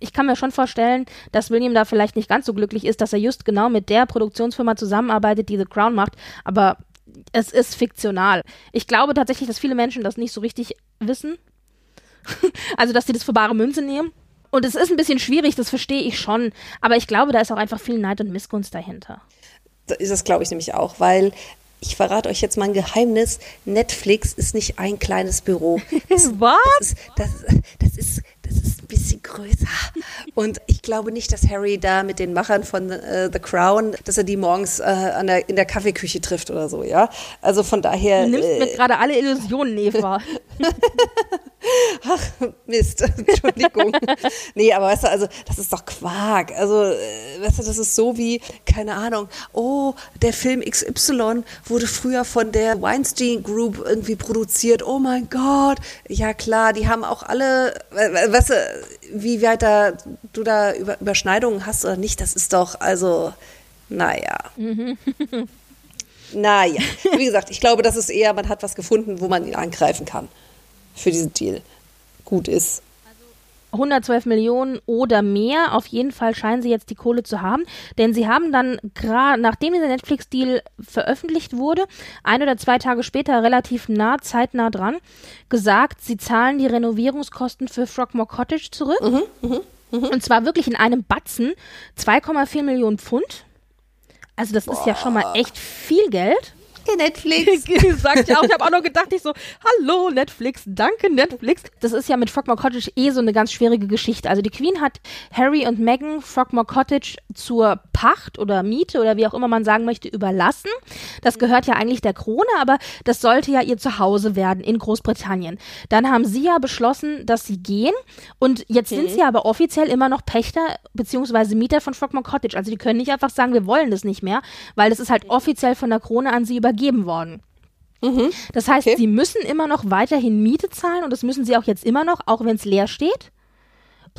ich kann mir schon vorstellen, dass William da vielleicht nicht ganz so glücklich ist, dass er just genau mit der Produktionsfirma zusammenarbeitet, die The Crown macht, aber es ist fiktional. Ich glaube tatsächlich, dass viele Menschen das nicht so richtig wissen. also, dass sie das für bare Münze nehmen. Und es ist ein bisschen schwierig, das verstehe ich schon. Aber ich glaube, da ist auch einfach viel Neid und Missgunst dahinter. Das ist das, glaube ich, nämlich auch, weil ich verrate euch jetzt mal ein Geheimnis. Netflix ist nicht ein kleines Büro. Das, Was? Das ist, das, das ist das ist ein bisschen größer. Und ich glaube nicht, dass Harry da mit den Machern von äh, The Crown, dass er die morgens äh, an der, in der Kaffeeküche trifft oder so, ja. Also von daher. Du nimmst äh, mir gerade alle Illusionen, Eva. Ach, Mist, Entschuldigung. nee, aber weißt du, also das ist doch Quark. Also, äh, weißt du, das ist so wie, keine Ahnung, oh, der Film XY wurde früher von der Weinstein Group irgendwie produziert. Oh mein Gott. Ja klar, die haben auch alle, weißt du, wie weit da, du da Überschneidungen hast oder nicht, das ist doch, also, naja. naja, wie gesagt, ich glaube, das ist eher, man hat was gefunden, wo man ihn angreifen kann für diesen Deal gut ist. 112 Millionen oder mehr. Auf jeden Fall scheinen sie jetzt die Kohle zu haben, denn sie haben dann gerade, nachdem dieser Netflix-Deal veröffentlicht wurde, ein oder zwei Tage später relativ nah, zeitnah dran, gesagt, sie zahlen die Renovierungskosten für Frogmore Cottage zurück. Mhm, mh, mh. Und zwar wirklich in einem Batzen 2,4 Millionen Pfund. Also das Boah. ist ja schon mal echt viel Geld. Danke, Netflix. Sagt ja auch. Ich habe auch noch gedacht, ich so, hallo Netflix, danke Netflix. Das ist ja mit Frogmore Cottage eh so eine ganz schwierige Geschichte. Also die Queen hat Harry und Meghan Frogmore Cottage zur Pacht oder Miete oder wie auch immer man sagen möchte, überlassen. Das gehört ja eigentlich der Krone, aber das sollte ja ihr Zuhause werden in Großbritannien. Dann haben sie ja beschlossen, dass sie gehen und jetzt okay. sind sie aber offiziell immer noch Pächter bzw. Mieter von Frogmore Cottage. Also die können nicht einfach sagen, wir wollen das nicht mehr, weil das ist halt offiziell von der Krone an sie übergeben vergeben worden. Mhm. Das heißt, okay. sie müssen immer noch weiterhin Miete zahlen und das müssen sie auch jetzt immer noch, auch wenn es leer steht.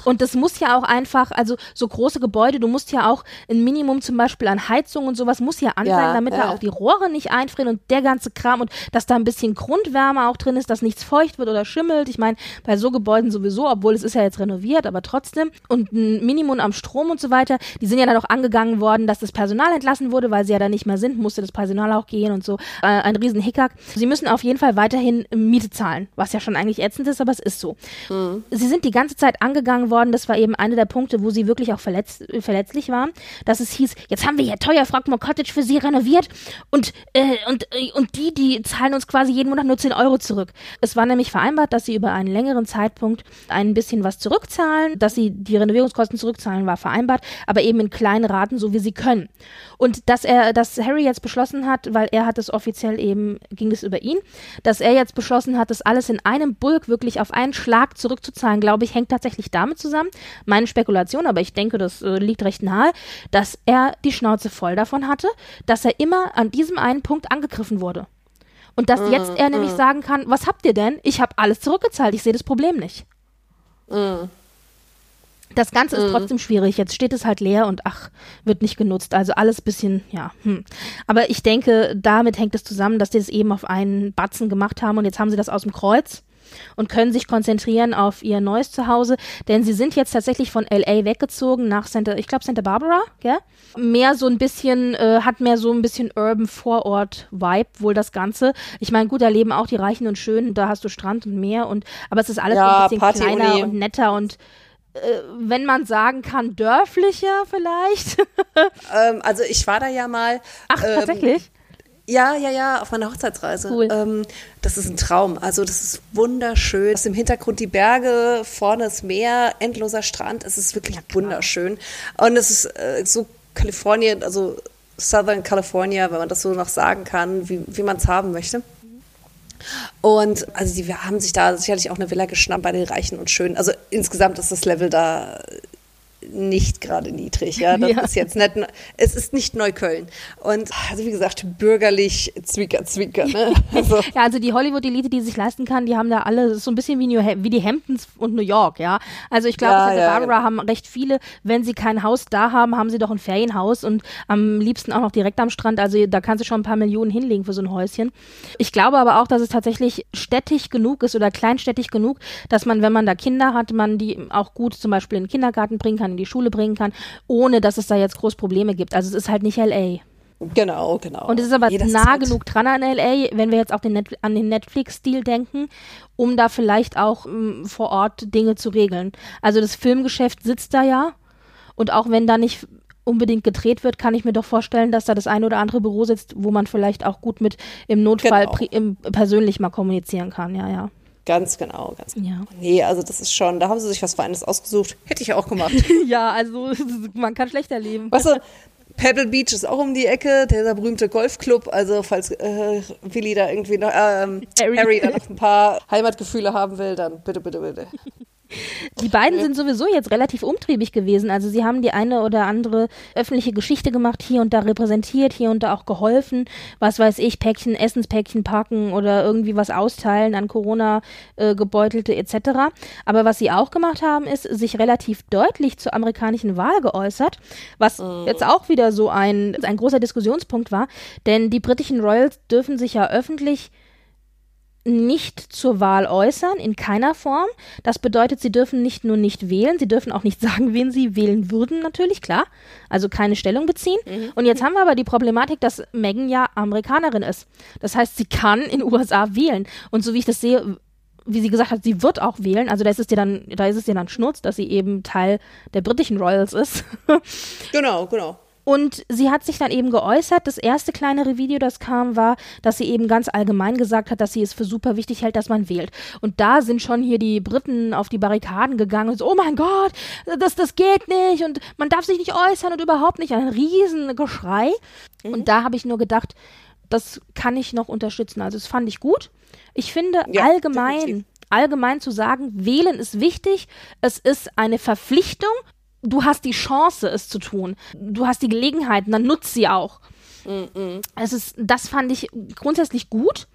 Und das muss ja auch einfach, also so große Gebäude, du musst ja auch ein Minimum zum Beispiel an Heizung und sowas muss ja an sein, ja, damit ja. da auch die Rohre nicht einfrieren und der ganze Kram und dass da ein bisschen Grundwärme auch drin ist, dass nichts feucht wird oder schimmelt. Ich meine, bei so Gebäuden sowieso, obwohl es ist ja jetzt renoviert, aber trotzdem. Und ein Minimum am Strom und so weiter. Die sind ja dann auch angegangen worden, dass das Personal entlassen wurde, weil sie ja da nicht mehr sind, musste das Personal auch gehen und so. Äh, ein riesen Hickhack. Sie müssen auf jeden Fall weiterhin Miete zahlen, was ja schon eigentlich ätzend ist, aber es ist so. Mhm. Sie sind die ganze Zeit angegangen worden. Das war eben einer der Punkte, wo sie wirklich auch verletz verletzlich waren, dass es hieß, jetzt haben wir hier teuer Frogmore Cottage für sie renoviert und, äh, und, äh, und die, die zahlen uns quasi jeden Monat nur 10 Euro zurück. Es war nämlich vereinbart, dass sie über einen längeren Zeitpunkt ein bisschen was zurückzahlen, dass sie die Renovierungskosten zurückzahlen, war vereinbart, aber eben in kleinen Raten, so wie sie können. Und dass er, dass Harry jetzt beschlossen hat, weil er hat es offiziell eben, ging es über ihn, dass er jetzt beschlossen hat, das alles in einem Bulk wirklich auf einen Schlag zurückzuzahlen, glaube ich, hängt tatsächlich damit zusammen. Meine Spekulation, aber ich denke, das äh, liegt recht nahe, dass er die Schnauze voll davon hatte, dass er immer an diesem einen Punkt angegriffen wurde. Und dass mm, jetzt er mm. nämlich sagen kann, was habt ihr denn? Ich habe alles zurückgezahlt, ich sehe das Problem nicht. Mm. Das Ganze ist mhm. trotzdem schwierig. Jetzt steht es halt leer und ach, wird nicht genutzt. Also alles bisschen, ja. Hm. Aber ich denke, damit hängt es zusammen, dass die es eben auf einen Batzen gemacht haben und jetzt haben sie das aus dem Kreuz und können sich konzentrieren auf ihr neues Zuhause, denn sie sind jetzt tatsächlich von LA weggezogen nach Santa, ich glaube Santa Barbara, gell? Mehr so ein bisschen, äh, hat mehr so ein bisschen Urban Vorort Vibe wohl das Ganze. Ich meine, gut, da leben auch die Reichen und Schönen, da hast du Strand und Meer und, aber es ist alles ja, ein bisschen Party kleiner Uni. und netter und äh, wenn man sagen kann, dörflicher vielleicht? ähm, also ich war da ja mal. Ach, ähm, tatsächlich? Ja, ja, ja, auf meiner Hochzeitsreise. Cool. Ähm, das ist ein Traum. Also das ist wunderschön. Aus dem Hintergrund die Berge, vorne das Meer, endloser Strand. Es ist wirklich ja, wunderschön. Und es ist äh, so Kalifornien, also Southern California, wenn man das so noch sagen kann, wie, wie man es haben möchte. Und also die haben sich da sicherlich auch eine Villa geschnappt bei den Reichen und Schönen. Also insgesamt ist das Level da nicht gerade niedrig. Ja, das ja. ist jetzt nicht, es ist nicht Neukölln. Und also wie gesagt, bürgerlich Zwieker, Zwieker. Ne? Also. ja, also die Hollywood-Elite, die sich leisten kann, die haben da alle, so ein bisschen wie, New, wie die Hamptons und New York, ja. Also ich glaube, ja, Santa ja, Barbara genau. haben recht viele, wenn sie kein Haus da haben, haben sie doch ein Ferienhaus und am liebsten auch noch direkt am Strand. Also da kannst du schon ein paar Millionen hinlegen für so ein Häuschen. Ich glaube aber auch, dass es tatsächlich städtig genug ist oder kleinstädtig genug, dass man, wenn man da Kinder hat, man die auch gut zum Beispiel in den Kindergarten bringen kann, in die Schule bringen kann, ohne dass es da jetzt groß Probleme gibt. Also es ist halt nicht LA. Genau, genau. Und es ist aber nee, nah halt genug dran an LA, wenn wir jetzt auch den Net an den Netflix-Stil denken, um da vielleicht auch m, mm, vor Ort Dinge zu regeln. Also das Filmgeschäft sitzt da ja und auch wenn da nicht unbedingt gedreht wird, kann ich mir doch vorstellen, dass da das eine oder andere Büro sitzt, wo man vielleicht auch gut mit im Notfall genau. im, persönlich mal kommunizieren kann. Ja, ja. Ganz genau, ganz genau. Ja. Nee, also das ist schon, da haben sie sich was Feines ausgesucht. Hätte ich auch gemacht. ja, also man kann schlechter leben. Weißt du, Pebble Beach ist auch um die Ecke, dieser berühmte Golfclub. Also falls äh, Willi da irgendwie noch, ähm, Harry. Harry da noch ein paar Heimatgefühle haben will, dann bitte, bitte, bitte. Die beiden sind sowieso jetzt relativ umtriebig gewesen. Also sie haben die eine oder andere öffentliche Geschichte gemacht, hier und da repräsentiert, hier und da auch geholfen. Was weiß ich, Päckchen, Essenspäckchen packen oder irgendwie was austeilen an Corona-Gebeutelte äh, etc. Aber was sie auch gemacht haben, ist sich relativ deutlich zur amerikanischen Wahl geäußert, was oh. jetzt auch wieder so ein, ein großer Diskussionspunkt war. Denn die britischen Royals dürfen sich ja öffentlich nicht zur Wahl äußern, in keiner Form. Das bedeutet, sie dürfen nicht nur nicht wählen, sie dürfen auch nicht sagen, wen sie wählen würden, natürlich, klar. Also keine Stellung beziehen. Mhm. Und jetzt haben wir aber die Problematik, dass Megan ja Amerikanerin ist. Das heißt, sie kann in den USA wählen. Und so wie ich das sehe, wie sie gesagt hat, sie wird auch wählen. Also da ist es dir dann, da ist es dir dann Schnurz, dass sie eben Teil der britischen Royals ist. genau, genau. Und sie hat sich dann eben geäußert. Das erste kleinere Video, das kam, war, dass sie eben ganz allgemein gesagt hat, dass sie es für super wichtig hält, dass man wählt. Und da sind schon hier die Briten auf die Barrikaden gegangen und so, oh mein Gott, das, das geht nicht und man darf sich nicht äußern und überhaupt nicht. Ein riesen Geschrei. Mhm. Und da habe ich nur gedacht, das kann ich noch unterstützen. Also das fand ich gut. Ich finde ja, allgemein, definitiv. allgemein zu sagen, wählen ist wichtig. Es ist eine Verpflichtung du hast die Chance, es zu tun. Du hast die Gelegenheit, dann nutzt sie auch. Mm Es ist, das fand ich grundsätzlich gut.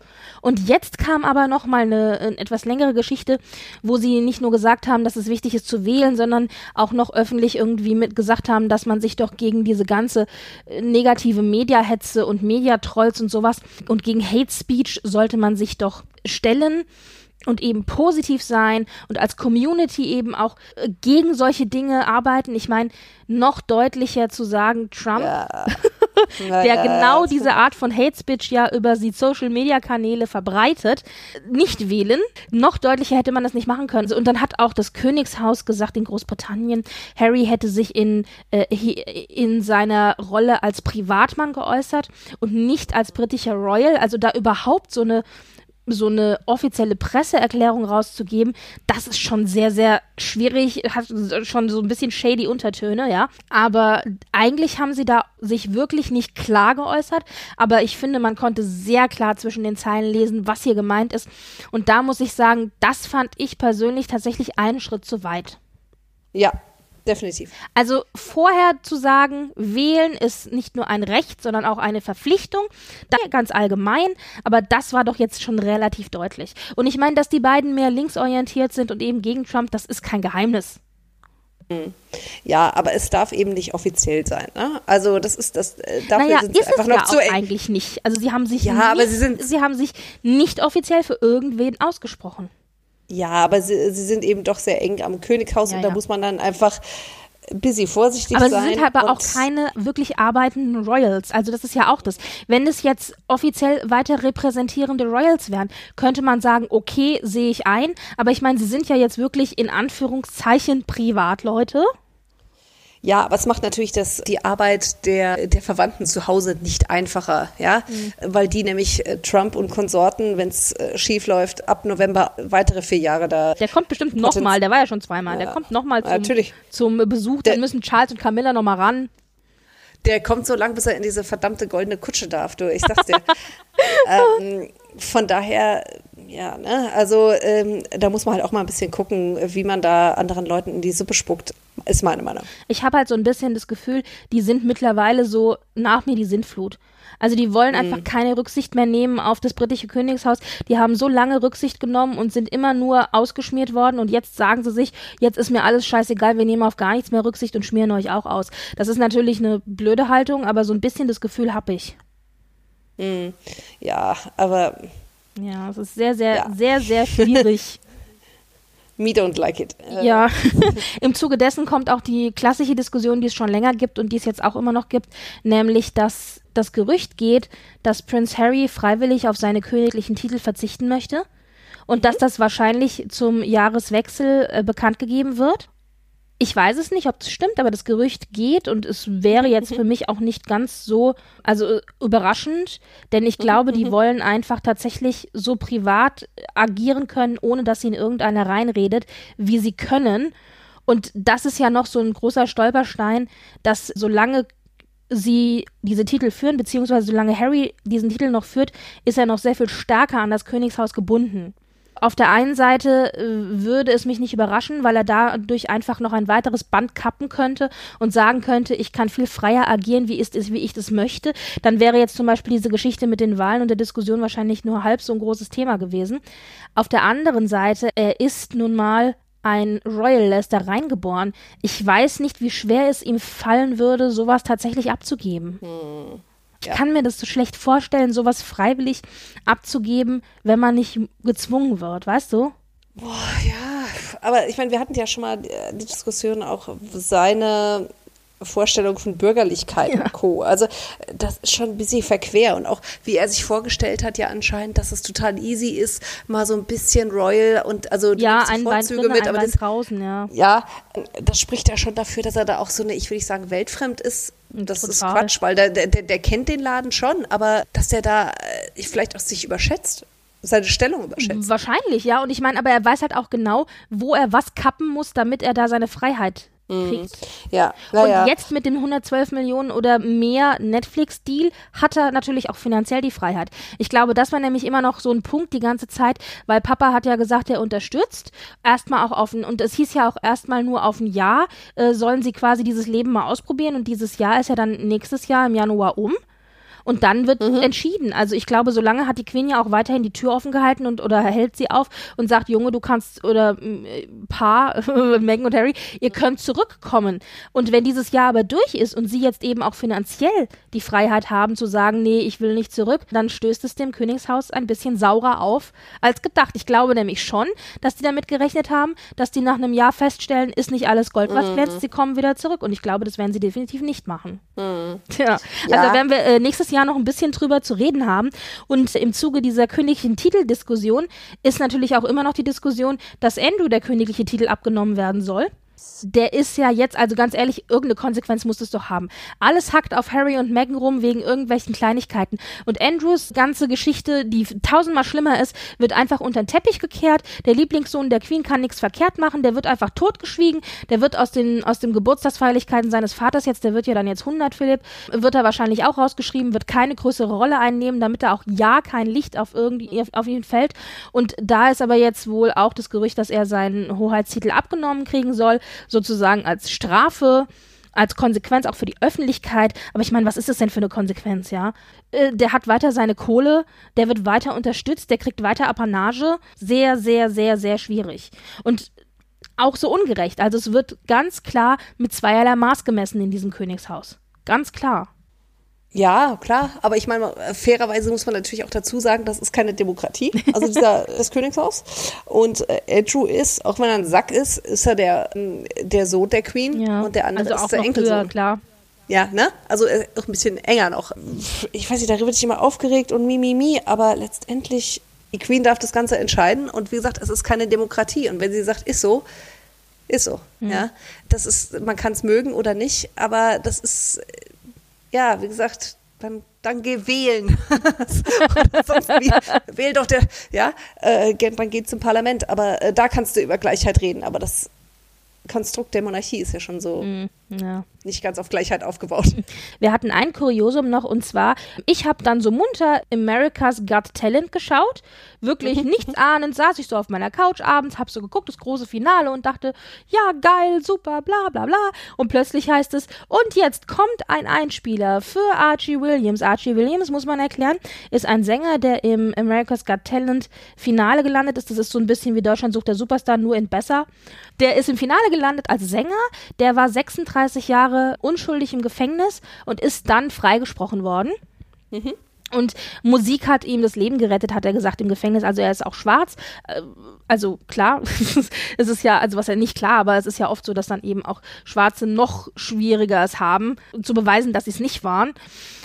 Und jetzt kam aber noch mal eine, eine, etwas längere Geschichte, wo sie nicht nur gesagt haben, dass es wichtig ist zu wählen, sondern auch noch öffentlich irgendwie mit gesagt haben, dass man sich doch gegen diese ganze äh, negative Mediahetze und Mediatrolls und sowas und gegen Hate Speech sollte man sich doch stellen und eben positiv sein und als Community eben auch äh, gegen solche Dinge arbeiten. Ich meine, noch deutlicher zu sagen, Trump, ja. der genau diese Art von Hate Speech ja über die Social Media Kanäle verbreitet, nicht wählen. Noch deutlicher hätte man das nicht machen können. Und dann hat auch das Königshaus gesagt in Großbritannien, Harry hätte sich in, äh, in seiner Rolle als Privatmann geäußert und nicht als britischer Royal. Also da überhaupt so eine so eine offizielle Presseerklärung rauszugeben, das ist schon sehr, sehr schwierig, hat schon so ein bisschen shady Untertöne, ja. Aber eigentlich haben sie da sich wirklich nicht klar geäußert, aber ich finde, man konnte sehr klar zwischen den Zeilen lesen, was hier gemeint ist. Und da muss ich sagen, das fand ich persönlich tatsächlich einen Schritt zu weit. Ja, definitiv. Also vorher zu sagen, wählen ist nicht nur ein Recht, sondern auch eine Verpflichtung, ganz allgemein, aber das war doch jetzt schon relativ deutlich. Und ich meine, dass die beiden mehr linksorientiert sind und eben gegen Trump, das ist kein Geheimnis. Hm. Ja, aber es darf eben nicht offiziell sein. Ne? Also das ist das. Äh, dafür naja, sind sie einfach noch ja zu eigentlich nicht. Also sie haben sich ja, nicht, aber sie sind sie haben sich nicht offiziell für irgendwen ausgesprochen. Ja, aber sie, sie sind eben doch sehr eng am Königshaus ja, und da ja. muss man dann einfach busy vorsichtig aber sein. Aber sie sind halt aber auch keine wirklich arbeitenden Royals. Also das ist ja auch das. Wenn es jetzt offiziell weiter repräsentierende Royals wären, könnte man sagen, okay, sehe ich ein. Aber ich meine, sie sind ja jetzt wirklich in Anführungszeichen Privatleute. Ja, aber es macht natürlich das, die Arbeit der, der Verwandten zu Hause nicht einfacher, ja, mhm. weil die nämlich äh, Trump und Konsorten, wenn es äh, schief läuft, ab November weitere vier Jahre da. Der kommt bestimmt nochmal, der war ja schon zweimal, ja, der kommt nochmal zum, zum Besuch, dann müssen Charles und Camilla nochmal ran. Der kommt so lang, bis er in diese verdammte goldene Kutsche darf, du. Ich sag's dir. ähm, von daher, ja, ne, also ähm, da muss man halt auch mal ein bisschen gucken, wie man da anderen Leuten in die Suppe spuckt, ist meine Meinung. Ich habe halt so ein bisschen das Gefühl, die sind mittlerweile so nach mir die Sintflut. Also die wollen einfach mhm. keine Rücksicht mehr nehmen auf das britische Königshaus. Die haben so lange Rücksicht genommen und sind immer nur ausgeschmiert worden und jetzt sagen sie sich, jetzt ist mir alles scheißegal, wir nehmen auf gar nichts mehr Rücksicht und schmieren euch auch aus. Das ist natürlich eine blöde Haltung, aber so ein bisschen das Gefühl habe ich. Mhm. Ja, aber ja, es ist sehr, sehr, ja. sehr, sehr schwierig. Me don't like it. Äh. Ja, im Zuge dessen kommt auch die klassische Diskussion, die es schon länger gibt und die es jetzt auch immer noch gibt, nämlich, dass das Gerücht geht, dass Prince Harry freiwillig auf seine königlichen Titel verzichten möchte und mhm. dass das wahrscheinlich zum Jahreswechsel äh, bekannt gegeben wird. Ich weiß es nicht, ob es stimmt, aber das Gerücht geht und es wäre jetzt für mich auch nicht ganz so, also äh, überraschend, denn ich glaube, die wollen einfach tatsächlich so privat agieren können, ohne dass ihnen irgendeiner reinredet, wie sie können. Und das ist ja noch so ein großer Stolperstein, dass solange sie diese Titel führen, beziehungsweise solange Harry diesen Titel noch führt, ist er noch sehr viel stärker an das Königshaus gebunden. Auf der einen Seite äh, würde es mich nicht überraschen, weil er dadurch einfach noch ein weiteres Band kappen könnte und sagen könnte, ich kann viel freier agieren, wie, ist wie ich das möchte. Dann wäre jetzt zum Beispiel diese Geschichte mit den Wahlen und der Diskussion wahrscheinlich nur halb so ein großes Thema gewesen. Auf der anderen Seite, er ist nun mal ein Royal Leicester reingeboren. Ich weiß nicht, wie schwer es ihm fallen würde, sowas tatsächlich abzugeben. Hm. Ich kann mir das so schlecht vorstellen, sowas freiwillig abzugeben, wenn man nicht gezwungen wird, weißt du? Boah, ja. Aber ich meine, wir hatten ja schon mal die Diskussion auch seine Vorstellung von Bürgerlichkeit ja. und Co. Also das ist schon ein bisschen verquer und auch wie er sich vorgestellt hat, ja anscheinend, dass es total easy ist, mal so ein bisschen Royal und also ja, ein Vorzüge drin, mit, ein aber das, draußen, ja. Ja, das spricht ja schon dafür, dass er da auch so eine, ich will nicht sagen weltfremd ist. Das Total. ist Quatsch, weil der, der, der kennt den Laden schon, aber dass er da äh, vielleicht auch sich überschätzt seine Stellung überschätzt. Wahrscheinlich, ja. Und ich meine, aber er weiß halt auch genau, wo er was kappen muss, damit er da seine Freiheit. Kriegt. Ja. ja und jetzt mit dem 112 Millionen oder mehr Netflix-Deal hat er natürlich auch finanziell die Freiheit. Ich glaube, das war nämlich immer noch so ein Punkt die ganze Zeit, weil Papa hat ja gesagt, er unterstützt. Erstmal auch auf ein, und es hieß ja auch erstmal nur auf ein Jahr, äh, sollen sie quasi dieses Leben mal ausprobieren und dieses Jahr ist ja dann nächstes Jahr im Januar um. Und dann wird mhm. entschieden. Also ich glaube, solange hat die Queen ja auch weiterhin die Tür offen gehalten und oder hält sie auf und sagt, Junge, du kannst oder äh, Paar, Meghan und Harry, ihr könnt zurückkommen. Und wenn dieses Jahr aber durch ist und sie jetzt eben auch finanziell die Freiheit haben zu sagen, nee, ich will nicht zurück, dann stößt es dem Königshaus ein bisschen saurer auf als gedacht. Ich glaube nämlich schon, dass die damit gerechnet haben, dass die nach einem Jahr feststellen, ist nicht alles Gold, was mhm. glänzt, sie kommen wieder zurück. Und ich glaube, das werden sie definitiv nicht machen. Mhm. Tja, ja. also werden wir äh, nächstes Jahr noch ein bisschen drüber zu reden haben. Und im Zuge dieser königlichen Titeldiskussion ist natürlich auch immer noch die Diskussion, dass Andrew der königliche Titel abgenommen werden soll der ist ja jetzt, also ganz ehrlich, irgendeine Konsequenz muss es doch haben. Alles hackt auf Harry und Meghan rum wegen irgendwelchen Kleinigkeiten. Und Andrews ganze Geschichte, die tausendmal schlimmer ist, wird einfach unter den Teppich gekehrt. Der Lieblingssohn der Queen kann nichts verkehrt machen, der wird einfach totgeschwiegen. Der wird aus den, aus den Geburtstagsfeierlichkeiten seines Vaters jetzt, der wird ja dann jetzt 100, Philipp, wird er wahrscheinlich auch rausgeschrieben, wird keine größere Rolle einnehmen, damit da auch ja kein Licht auf irgendwie, auf ihn fällt. Und da ist aber jetzt wohl auch das Gerücht, dass er seinen Hoheitstitel abgenommen kriegen soll sozusagen als Strafe als Konsequenz auch für die Öffentlichkeit. Aber ich meine, was ist das denn für eine Konsequenz, ja? Äh, der hat weiter seine Kohle, der wird weiter unterstützt, der kriegt weiter Apanage. Sehr, sehr, sehr, sehr schwierig. Und auch so ungerecht. Also es wird ganz klar mit zweierlei Maß gemessen in diesem Königshaus. Ganz klar. Ja, klar, aber ich meine, fairerweise muss man natürlich auch dazu sagen, das ist keine Demokratie, also dieser das Königshaus. Und äh, Andrew ist, auch wenn er ein Sack ist, ist er der, der Sohn der Queen ja. und der andere also ist der Enkelsohn. Früher, klar. Ja, ne? Also äh, auch ein bisschen enger noch. Ich weiß nicht, darüber wird sich immer aufgeregt und mi, mi, mi, aber letztendlich, die Queen darf das Ganze entscheiden und wie gesagt, es ist keine Demokratie. Und wenn sie sagt, ist so, ist so. Mhm. Ja, das ist, man kann es mögen oder nicht, aber das ist ja, wie gesagt, dann, dann geh wählen. sonst wie, wähl doch der, ja, äh, man geht zum Parlament, aber äh, da kannst du über Gleichheit reden, aber das Konstrukt der Monarchie ist ja schon so. Mm, ja. nicht ganz auf Gleichheit aufgebaut. Wir hatten ein Kuriosum noch und zwar, ich habe dann so munter America's Got Talent geschaut. Wirklich nichts ahnend, saß ich so auf meiner Couch abends, hab so geguckt, das große Finale und dachte, ja, geil, super, bla bla bla. Und plötzlich heißt es, und jetzt kommt ein Einspieler für Archie Williams. Archie Williams, muss man erklären, ist ein Sänger, der im America's Got Talent Finale gelandet ist. Das ist so ein bisschen wie Deutschland sucht der Superstar, nur in besser. Der ist im Finale gelandet als Sänger, der war 36 Jahre Jahre unschuldig im Gefängnis und ist dann freigesprochen worden. Mhm. Und Musik hat ihm das Leben gerettet, hat er gesagt im Gefängnis. Also er ist auch schwarz. Äh, also klar, es ist ja, also was ja nicht klar, aber es ist ja oft so, dass dann eben auch Schwarze noch schwieriger es haben, zu beweisen, dass sie es nicht waren.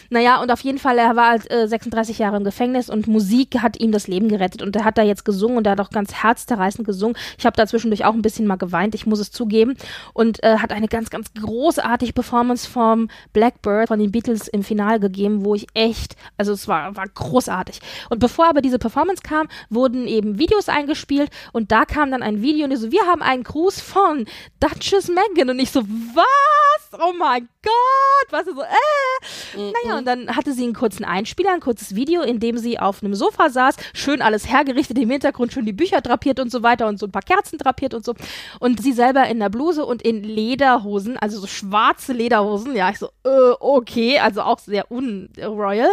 Naja, und auf jeden Fall, er war halt, äh, 36 Jahre im Gefängnis und Musik hat ihm das Leben gerettet. Und er hat da jetzt gesungen und er hat auch ganz herzzerreißend gesungen. Ich habe da zwischendurch auch ein bisschen mal geweint, ich muss es zugeben. Und äh, hat eine ganz, ganz großartige Performance vom Blackbird von den Beatles im Finale gegeben, wo ich echt, also es war, war großartig. Und bevor aber diese Performance kam, wurden eben Videos eingespielt und da kam dann ein Video und ich so, wir haben einen Gruß von Duchess Megan und ich so, was? Oh mein Gott, was ist so, äh. Mhm. Naja, und dann hatte sie einen kurzen Einspieler, ein kurzes Video, in dem sie auf einem Sofa saß, schön alles hergerichtet, im Hintergrund schön die Bücher drapiert und so weiter und so ein paar Kerzen drapiert und so. Und sie selber in der Bluse und in Lederhosen, also so schwarze Lederhosen. Ja, ich so, äh, okay, also auch sehr unroyal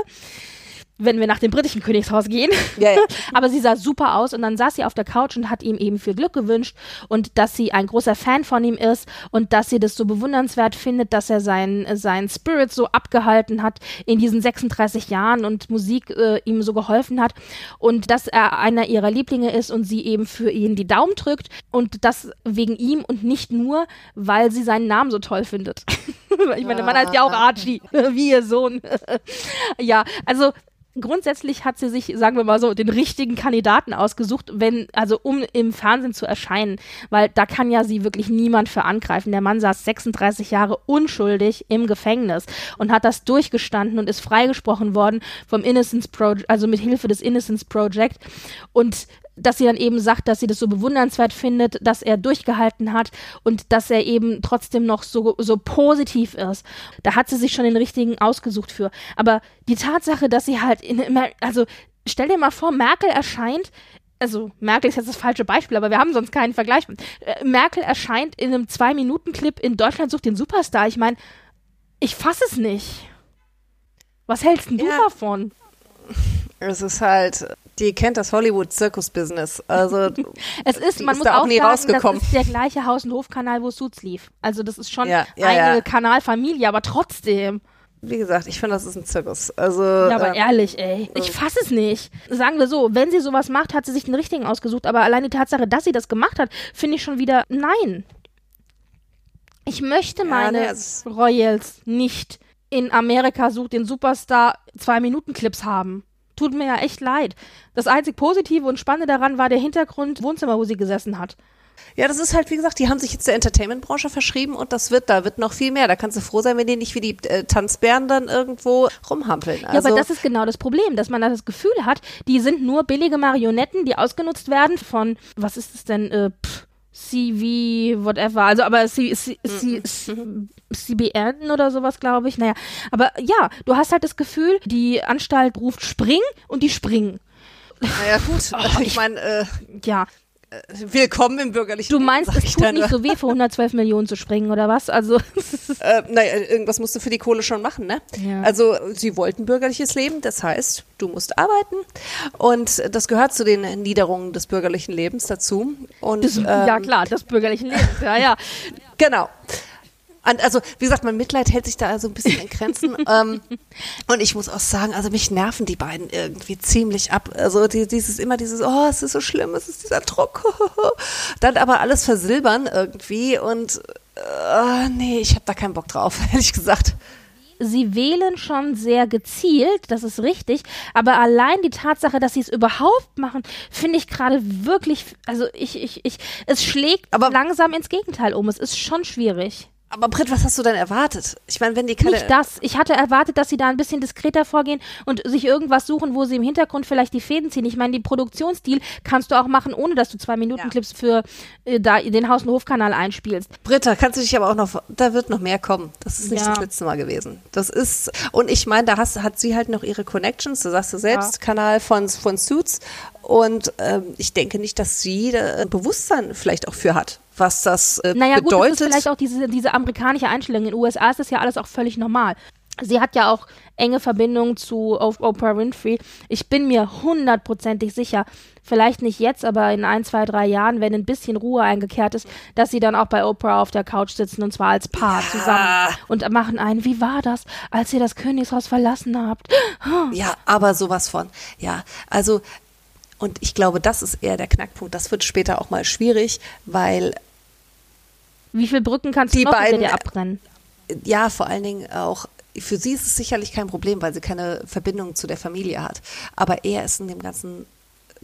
wenn wir nach dem britischen Königshaus gehen. Ja, ja. Aber sie sah super aus und dann saß sie auf der Couch und hat ihm eben viel Glück gewünscht und dass sie ein großer Fan von ihm ist und dass sie das so bewundernswert findet, dass er seinen sein Spirit so abgehalten hat in diesen 36 Jahren und Musik äh, ihm so geholfen hat und dass er einer ihrer Lieblinge ist und sie eben für ihn die Daumen drückt und das wegen ihm und nicht nur, weil sie seinen Namen so toll findet. ich meine, man heißt ja auch Archie, wie ihr Sohn. ja, also grundsätzlich hat sie sich, sagen wir mal so, den richtigen Kandidaten ausgesucht, wenn, also um im Fernsehen zu erscheinen, weil da kann ja sie wirklich niemand für angreifen. Der Mann saß 36 Jahre unschuldig im Gefängnis und hat das durchgestanden und ist freigesprochen worden vom Innocence Project, also mit Hilfe des Innocence Project und dass sie dann eben sagt, dass sie das so bewundernswert findet, dass er durchgehalten hat und dass er eben trotzdem noch so, so positiv ist. Da hat sie sich schon den richtigen ausgesucht für. Aber die Tatsache, dass sie halt in, also stell dir mal vor, Merkel erscheint also Merkel ist jetzt das falsche Beispiel, aber wir haben sonst keinen Vergleich. Äh, Merkel erscheint in einem Zwei-Minuten-Clip in Deutschland sucht den Superstar. Ich meine, ich fasse es nicht. Was hältst denn du ja. davon? Es ist halt, die kennt das Hollywood-Zirkus-Business. Also es ist, man muss auch, auch nie sagen, rausgekommen. das ist der gleiche Haus- und Hofkanal, wo Suits lief. Also das ist schon ja, ja, eine ja. Kanalfamilie, aber trotzdem. Wie gesagt, ich finde, das ist ein Zirkus. Also, ja, aber ähm, ehrlich, ey. Ich fasse es nicht. Sagen wir so, wenn sie sowas macht, hat sie sich den richtigen ausgesucht. Aber allein die Tatsache, dass sie das gemacht hat, finde ich schon wieder, nein. Ich möchte meine nee, Royals nicht in Amerika sucht den Superstar zwei Minuten Clips haben tut mir ja echt leid. Das einzig Positive und Spannende daran war der Hintergrund Wohnzimmer, wo sie gesessen hat. Ja, das ist halt, wie gesagt, die haben sich jetzt der Entertainment-Branche verschrieben und das wird, da wird noch viel mehr. Da kannst du froh sein, wenn die nicht wie die äh, Tanzbären dann irgendwo rumhampeln. Also ja, aber also das ist genau das Problem, dass man da das Gefühl hat, die sind nur billige Marionetten, die ausgenutzt werden von, was ist es denn, äh, pff, CV, whatever. Also, aber C, C, C, CBN oder sowas, glaube ich. Naja, aber ja, du hast halt das Gefühl, die Anstalt ruft spring und die springen. Naja, gut. Oh, ich, ich meine, äh, ja, willkommen im bürgerlichen Du meinst, es tut nicht so weh, für 112 Millionen zu springen, oder was? Also. äh, naja, irgendwas musst du für die Kohle schon machen, ne? Ja. Also, sie wollten bürgerliches Leben, das heißt, du musst arbeiten. Und das gehört zu den Niederungen des bürgerlichen Lebens dazu. Und, das, ähm, ja, klar, des bürgerlichen Lebens, ja, ja. Genau also wie gesagt, mein Mitleid hält sich da so ein bisschen in Grenzen. ähm, und ich muss auch sagen, also mich nerven die beiden irgendwie ziemlich ab. Also die, dieses immer dieses, oh, es ist so schlimm, es ist dieser Druck. Dann aber alles versilbern irgendwie und äh, nee, ich habe da keinen Bock drauf, ehrlich gesagt sie wählen schon sehr gezielt, das ist richtig, aber allein die Tatsache, dass sie es überhaupt machen, finde ich gerade wirklich, also ich, ich, ich, es schlägt aber langsam ins Gegenteil um. Es ist schon schwierig. Aber Britt, was hast du denn erwartet? Ich meine, wenn die keine. Nicht das. Ich hatte erwartet, dass sie da ein bisschen diskreter vorgehen und sich irgendwas suchen, wo sie im Hintergrund vielleicht die Fäden ziehen. Ich meine, die Produktionsstil kannst du auch machen, ohne dass du zwei Minuten Clips für äh, da den Haus- und Hofkanal einspielst. Britta, kannst du dich aber auch noch, da wird noch mehr kommen. Das ist nicht Ja. das letzte Mal gewesen. Das ist, und ich meine, da hast, hat sie halt noch ihre Connections, du sagst du selbst, Kanal von, von Suits. Und ähm, ich denke nicht, dass sie da ein Bewusstsein vielleicht auch für hat, was das äh, Naja, gut, bedeutet. das ist vielleicht auch diese, diese amerikanische Einstellung. In den USA ist das ja alles auch völlig normal. Sie hat ja auch enge Verbindungen zu Oprah Winfrey. Ich bin mir hundertprozentig sicher, vielleicht nicht jetzt, aber in ein, zwei, drei Jahren, wenn ein bisschen Ruhe eingekehrt ist, dass sie dann auch bei Oprah auf der Couch sitzen und zwar als Paar zusammen und machen ein, wie war das, als ihr das Königshaus verlassen habt? Ja, aber sowas von. Ja, also, und ich glaube, das ist eher der Knackpunkt. Das wird später auch mal schwierig, weil Wie viele Brücken kannst du noch beiden- dir abbrennen? ja, vor allen Dingen auch, für sie ist es sicherlich kein Problem, weil sie keine Verbindung zu der Familie hat. Aber er ist in dem ganzen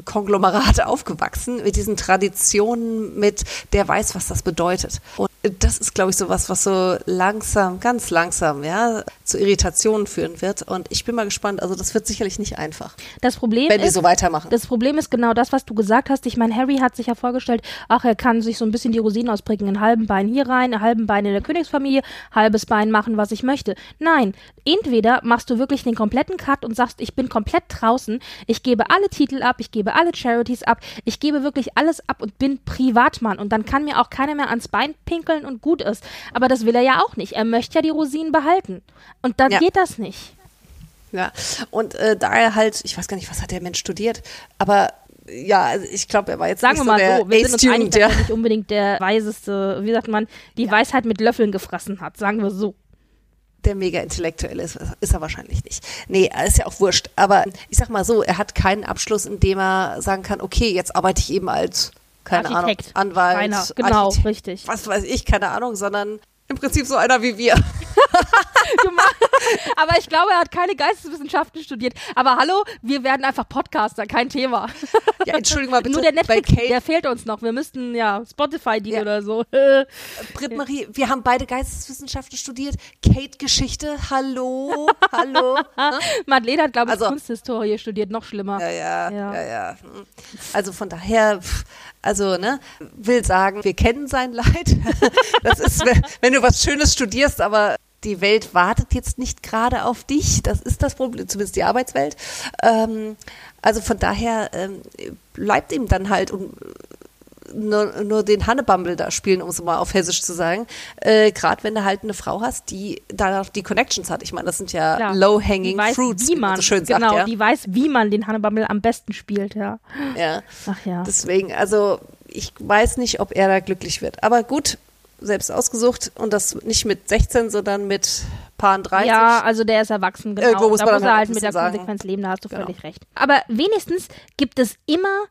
Konglomerat aufgewachsen, mit diesen Traditionen, mit der weiß, was das bedeutet. Und das ist, glaube ich, so was, was so langsam, ganz langsam, ja, zu Irritationen führen wird. Und ich bin mal gespannt, also das wird sicherlich nicht einfach, Das Problem wenn die ist, so weitermachen. Das Problem ist genau das, was du gesagt hast. Ich meine, Harry hat sich ja vorgestellt, ach, er kann sich so ein bisschen die Rosinen ausprägen, einen halben Bein hier rein, einen halben Bein in der Königsfamilie, halbes Bein machen, was ich möchte. Nein, entweder machst du wirklich den kompletten Cut und sagst, ich bin komplett draußen, ich gebe alle Titel ab, ich gebe alle Charities ab, ich gebe wirklich alles ab und bin Privatmann und dann kann mir auch keiner mehr ans Bein pinkeln und gut ist. Aber das will er ja auch nicht. Er möchte ja die Rosinen behalten. Und dann Ja. geht das nicht. Ja, und äh, da er halt, ich weiß gar nicht, was hat der Mensch studiert, aber ja, also ich glaube, er war jetzt Sagen nicht wir so mal der so, wir sind uns einig, A-Student, dass ja. er nicht unbedingt der weiseste, wie sagt man, die Weisheit mit Löffeln gefressen hat, sagen wir so. der mega intellektuell ist, ist er wahrscheinlich nicht. Nee, ist ja auch wurscht. Aber ich sag mal so, er hat keinen Abschluss, in dem er sagen kann, okay, jetzt arbeite ich eben als, keine Architekt. Ahnung, Anwalt, Keiner. Genau, Architekt, richtig. was weiß ich, keine Ahnung, sondern im Prinzip so einer wie wir. Aber ich glaube, er hat keine Geisteswissenschaften studiert. Aber hallo, wir werden einfach Podcaster, kein Thema. Ja, entschuldigung mal bitte, Nur der Netflix, der fehlt uns noch. Wir müssten ja Spotify dienen Ja. oder so. Britt Marie, wir haben beide Geisteswissenschaften studiert. Kate Geschichte, hallo, hallo. Madeleine hat, glaube ich, Also- Kunsthistorie studiert, noch schlimmer. Ja, ja, Ja. ja, ja. Also von daher, also, ne, will sagen, wir kennen sein Leid. Das ist, wenn- du was Schönes studierst, aber die Welt wartet jetzt nicht gerade auf dich. Das ist das Problem, zumindest die Arbeitswelt. Ähm, also von daher ähm, bleibt ihm dann halt und nur, nur den Hannebumble da spielen, um es mal auf Hessisch zu sagen. Äh, Gerade wenn du halt eine Frau hast, die da die Connections hat. Ich meine, das sind ja low-hanging fruits, wie man so schön genau, sagt. Ja. die weiß, wie man den Hannibal am besten spielt, ja. ja. Ach ja. Deswegen, also ich weiß nicht, ob er da glücklich wird. Aber gut, selbst ausgesucht und das nicht mit 16, sondern mit Paaren 30. Ja, also der ist erwachsen, genau. Irgendwo muss da man muss er halt mit der sagen. Konsequenz leben, da hast du Genau. völlig recht. Aber wenigstens gibt es immer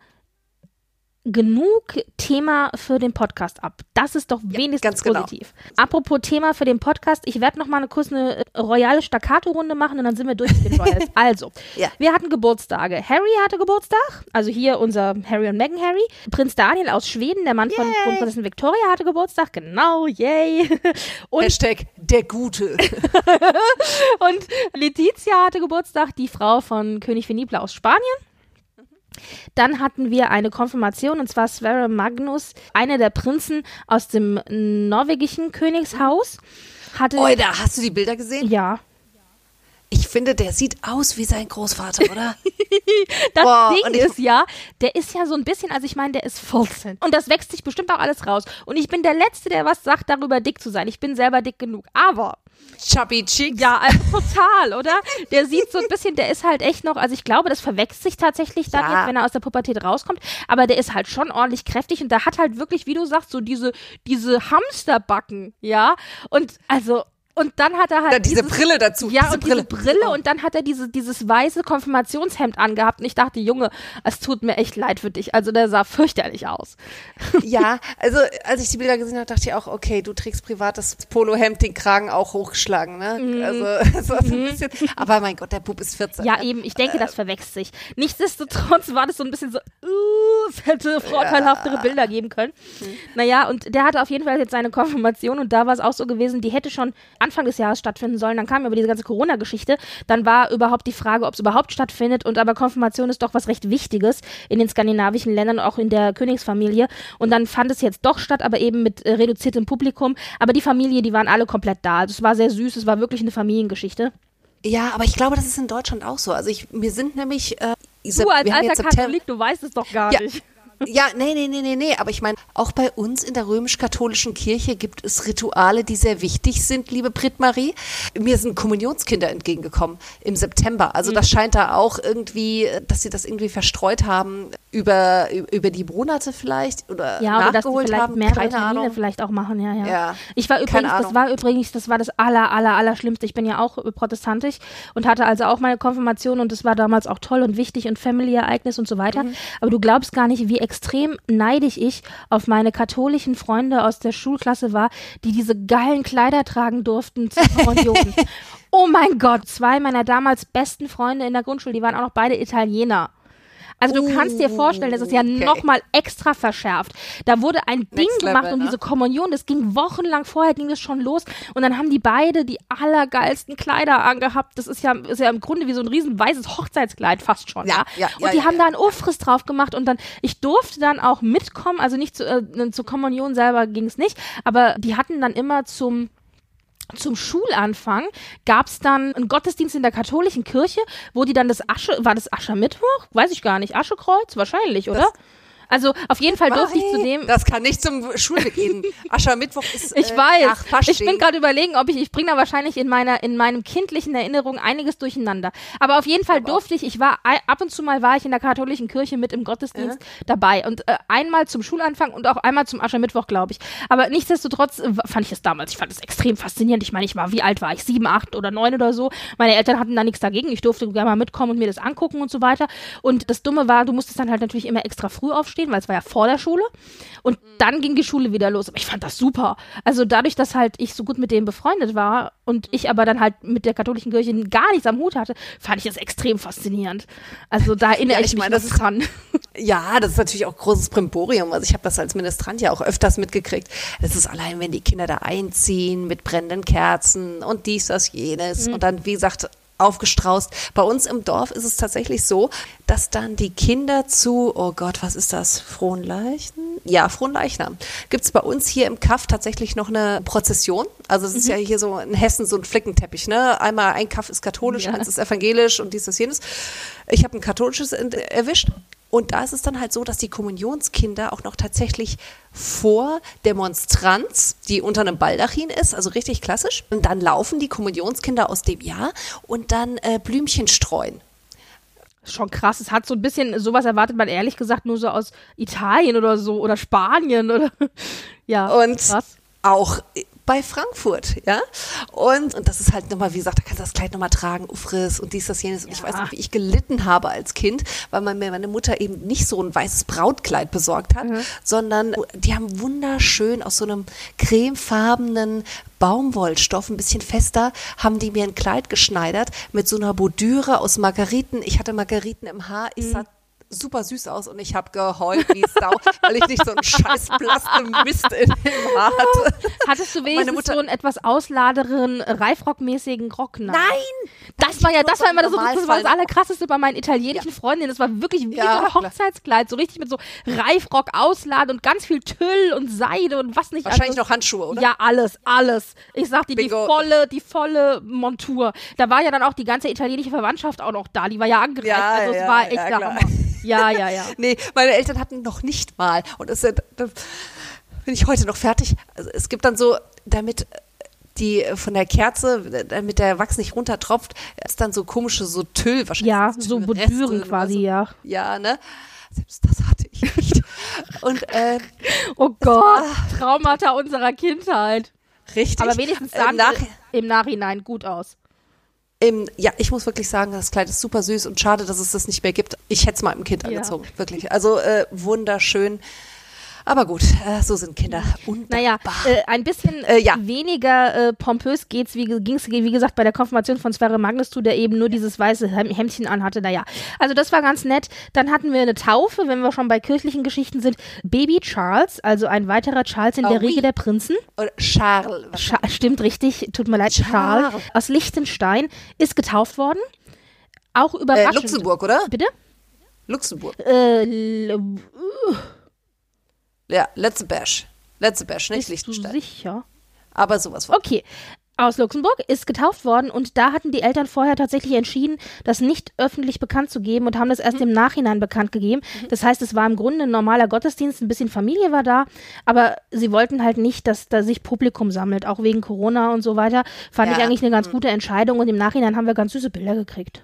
genug Thema für den Podcast ab. Das ist doch wenigstens ganz genau. positiv. Apropos Thema für den Podcast, ich werde noch mal eine kurz eine äh, royale Staccato-Runde machen und dann sind wir durch mit den Royals. also, Ja. wir hatten Geburtstage. Harry hatte Geburtstag, also hier unser Harry und Meghan Harry. Prinz Daniel aus Schweden, der Mann von Yay. Kronprinzessin Victoria, hatte Geburtstag. Genau, yay. Und Hashtag der Gute. Und Letizia hatte Geburtstag, die Frau von König Felipe aus Spanien. Dann hatten wir eine Konfirmation und zwar Sverre Magnus, einer der Prinzen aus dem norwegischen Königshaus. Hatte Oida, hast du die Bilder gesehen? ja, Ich finde, der sieht aus wie sein Großvater, oder? das Boah, Ding ist ja, der ist ja so ein bisschen, also ich meine, der ist 14 und das wächst sich bestimmt auch alles raus. Und ich bin der Letzte, der was sagt, darüber dick zu sein. Ich bin selber dick genug. Aber Chubby Cheeks. Ja, also total, oder? Der sieht so ein bisschen, der ist halt echt noch, also ich glaube, das verwechselt sich tatsächlich dann Ja. jetzt, wenn er aus der Pubertät rauskommt, aber der ist halt schon ordentlich kräftig und der hat halt wirklich, wie du sagst, so diese, diese Hamsterbacken, ja? Und also, Und dann hat er halt. Ja, diese dieses, Brille dazu. Ja, diese und diese Brille und dann hat er diese, dieses weiße Konfirmationshemd angehabt. Und ich dachte, Junge, es tut mir echt leid für dich. Also der sah fürchterlich aus. Ja, also als ich die Bilder gesehen habe, dachte ich auch, okay, du trägst privat das Polohemd, den Kragen auch hochgeschlagen, ne? Mhm. Also so ein bisschen. Aber mein Gott, der Bub ist 14. Ja, ne? eben, ich denke, das verwechselt sich. Nichtsdestotrotz war das so ein bisschen so, uh, es hätte vorteilhaftere Bilder geben können. Naja, und der hatte auf jeden Fall jetzt seine Konfirmation und da war es auch so gewesen, die hätte schon Anfang des Jahres stattfinden sollen. Dann kam aber diese ganze Corona-Geschichte. Dann war überhaupt die Frage, ob es überhaupt stattfindet. Und aber Konfirmation ist doch was recht Wichtiges in den skandinavischen Ländern, auch in der Königsfamilie. Und dann fand es jetzt doch statt, aber eben mit äh, reduziertem Publikum. Aber die Familie, die waren alle komplett da. Also es war sehr süß, es war wirklich eine Familiengeschichte. Ja, aber ich glaube, das ist in Deutschland auch so. Also ich, wir sind nämlich. Äh, Du als alter Katholik, du weißt es doch gar Ja. nicht. Ja, nee, nee, nee, nee, nee. Aber ich meine, auch bei uns in der römisch-katholischen Kirche gibt es Rituale, die sehr wichtig sind, liebe Brit-Marie. Mir sind Kommunionskinder entgegengekommen im September. Mhm. Also das scheint da auch irgendwie, dass sie das irgendwie verstreut haben über, über die Monate vielleicht oder Ja, oder dass nachgeholt vielleicht haben. mehrere Keine Termine Ahnung. vielleicht auch machen, ja, ja. Ja, Ich war übrigens, das war übrigens, das war das aller, aller, aller Schlimmste. Ich bin ja auch protestantisch und hatte also auch meine Konfirmation und das war damals auch toll und wichtig und Family-Ereignis und so weiter. Mhm. Aber du glaubst gar nicht, wie extrem neidisch ich auf meine katholischen Freunde aus der Schulklasse war, die diese geilen Kleider tragen durften Kommunion. oh mein Gott, zwei meiner damals besten Freunde in der Grundschule, die waren auch noch beide Italiener. Also du kannst dir vorstellen, das ist ja Okay. nochmal extra verschärft. Da wurde ein Ding Next gemacht Level, um ne? diese Kommunion. Das ging wochenlang vorher, ging das schon los. Und dann haben die beide die allergeilsten Kleider angehabt. Das ist ja, ist ja im Grunde wie so ein riesen weißes Hochzeitskleid fast schon. Ja, Ja, ja, Und ja, die ja, haben da einen Ufriss drauf gemacht und dann, ich durfte dann auch mitkommen, also nicht zu, äh, zur Kommunion selber ging es nicht, aber die hatten dann immer zum zum Schulanfang gab es dann einen Gottesdienst in der katholischen Kirche, wo die dann das Asche, war das Aschermittwoch? Weiß ich gar nicht. Aschekreuz? Wahrscheinlich, oder? Also auf jeden Fall durfte ich zu dem. Das kann nicht zum Schulweg gehen. Aschermittwoch ist Ich äh, weiß. nach Fasching. Ich bin gerade überlegen, ob ich, ich bringe da wahrscheinlich in meiner, in meinem kindlichen Erinnerung einiges durcheinander. Aber auf jeden Fall durfte ich, ich war, ab und zu mal war ich in der katholischen Kirche mit im Gottesdienst dabei. Und äh, einmal zum Schulanfang und auch einmal zum Aschermittwoch, glaube ich. Aber nichtsdestotrotz äh, fand ich es damals, ich fand es extrem faszinierend. Ich meine, ich war, wie alt war ich? Sieben, acht oder neun oder so. Meine Eltern hatten da nichts dagegen. Ich durfte gerne mal mitkommen und mir das angucken und so weiter. Und das Dumme war, du musstest dann halt natürlich immer extra früh aufstehen, weil es war ja vor der Schule. Und dann ging die Schule wieder los. Aber ich fand das super. Also dadurch, dass halt ich so gut mit denen befreundet war und ich aber dann halt mit der katholischen Kirche gar nichts am Hut hatte, fand ich das extrem faszinierend. Also da erinnere Ja, ich, ich mich meine, noch das ist- dran. Ja, das ist natürlich auch großes Primborium. Also ich habe das als Ministrant ja auch öfters mitgekriegt. Das ist allein, wenn die Kinder da einziehen mit brennenden Kerzen und dies, das, jenes Mhm. und dann, wie gesagt, aufgestraußt. Bei uns im Dorf ist es tatsächlich so, dass dann die Kinder zu, oh Gott, was ist das? Fronleichen? Ja, Fronleichnam. Gibt es bei uns hier im Kaff tatsächlich noch eine Prozession? Also es ist Mhm. ja hier so in Hessen so ein Flickenteppich, ne? Einmal ein Kaff ist katholisch, Ja. eins ist evangelisch und dies, das, jenes. Ich habe ein katholisches erwischt. Und da ist es dann halt so, dass die Kommunionskinder auch noch tatsächlich vor der Monstranz, die unter einem Baldachin ist, also richtig klassisch, und dann laufen die Kommunionskinder aus dem Jahr und dann äh, Blümchen streuen. Schon krass. Es hat so ein bisschen, sowas erwartet man ehrlich gesagt nur so aus Italien oder so oder Spanien oder ja. Und krass. auch bei Frankfurt, ja. Und, und das ist halt nochmal, wie gesagt, da kannst du das Kleid nochmal tragen, Ufriss und dies, das, jenes. Und ich weiß noch, wie ich gelitten habe als Kind, weil mir meine Mutter eben nicht so ein weißes Brautkleid besorgt hat, sondern die haben wunderschön aus so einem cremefarbenen Baumwollstoff, ein bisschen fester, haben die mir ein Kleid geschneidert mit so einer Bordüre aus Margariten. Ich hatte Margariten im Haar. Ich sah super süß aus und ich habe geheult wie Sau, weil ich nicht so einen scheiß blassen Mist in dem Haar hatte. Hattest du meine wenigstens Mutter- so einen etwas ausladeren, Reifrockmäßigen Rockner? Nein! Das war ja, das war immer das, das war das allerkrasseste bei meinen italienischen Freundinnen. Das war wirklich wie Ja, so ein. Hochzeitskleid, so richtig mit so Reifrock ausladen und ganz viel Tüll und Seide und was nicht Wahrscheinlich alles. noch Handschuhe, oder? Ja, alles, alles. Ich sag dir, die volle, die volle Montur. Da war ja dann auch die ganze italienische Verwandtschaft auch noch da. Die war ja angereist. Ja, also es ja, war echt ja, der. Hammer. Ja, ja, ja. Nee, meine Eltern hatten noch nicht mal. Und das, sind- da bin ich heute noch fertig. Also es gibt dann so, damit die von der Kerze, damit der Wachs nicht runtertropft, ist dann so komische, so Tüll wahrscheinlich. Ja, so oder quasi, so. ja. Ja, ne? Selbst das hatte ich nicht. Und äh, Oh Gott, Traumata unserer Kindheit. richtig. Aber wenigstens äh, dann, nach, im Nachhinein gut aus. Im, ja, ich muss wirklich sagen, das Kleid ist super süß und schade, dass es das nicht mehr gibt. Ich hätte es mal einem Kind angezogen, ja. wirklich. Also äh, wunderschön. Aber gut, äh, so sind Kinder. Undankbar. Naja, äh, ein bisschen äh, ja. weniger äh, pompös geht's, wie ging's, wie gesagt, bei der Konfirmation von Sverre Magnus zu, der eben nur dieses weiße Hemdchen anhatte. Naja, also das war ganz nett. Dann hatten wir eine Taufe, wenn wir schon bei kirchlichen Geschichten sind. Baby Charles, also ein weiterer Charles in oh, der oui. Riege der Prinzen. Oder Charles. Cha stimmt richtig, tut mir leid, Charles. Charles aus Liechtenstein ist getauft worden. Auch äh, überraschend. Luxemburg, oder? Bitte? Luxemburg. Äh, uh. Ja, letzte Bash. Letzte Bash, nicht Bist Liechtenstein. Du sicher? Aber sowas von. Okay. Aus Luxemburg ist getauft worden und da hatten die Eltern vorher tatsächlich entschieden, das nicht öffentlich bekannt zu geben und haben das erst mhm. im Nachhinein bekannt gegeben. Mhm. Das heißt, es war im Grunde ein normaler Gottesdienst, ein bisschen Familie war da, aber sie wollten halt nicht, dass da sich Publikum sammelt, auch wegen Corona und so weiter. Fand ja. ich eigentlich eine ganz mhm. gute Entscheidung und im Nachhinein haben wir ganz süße Bilder gekriegt.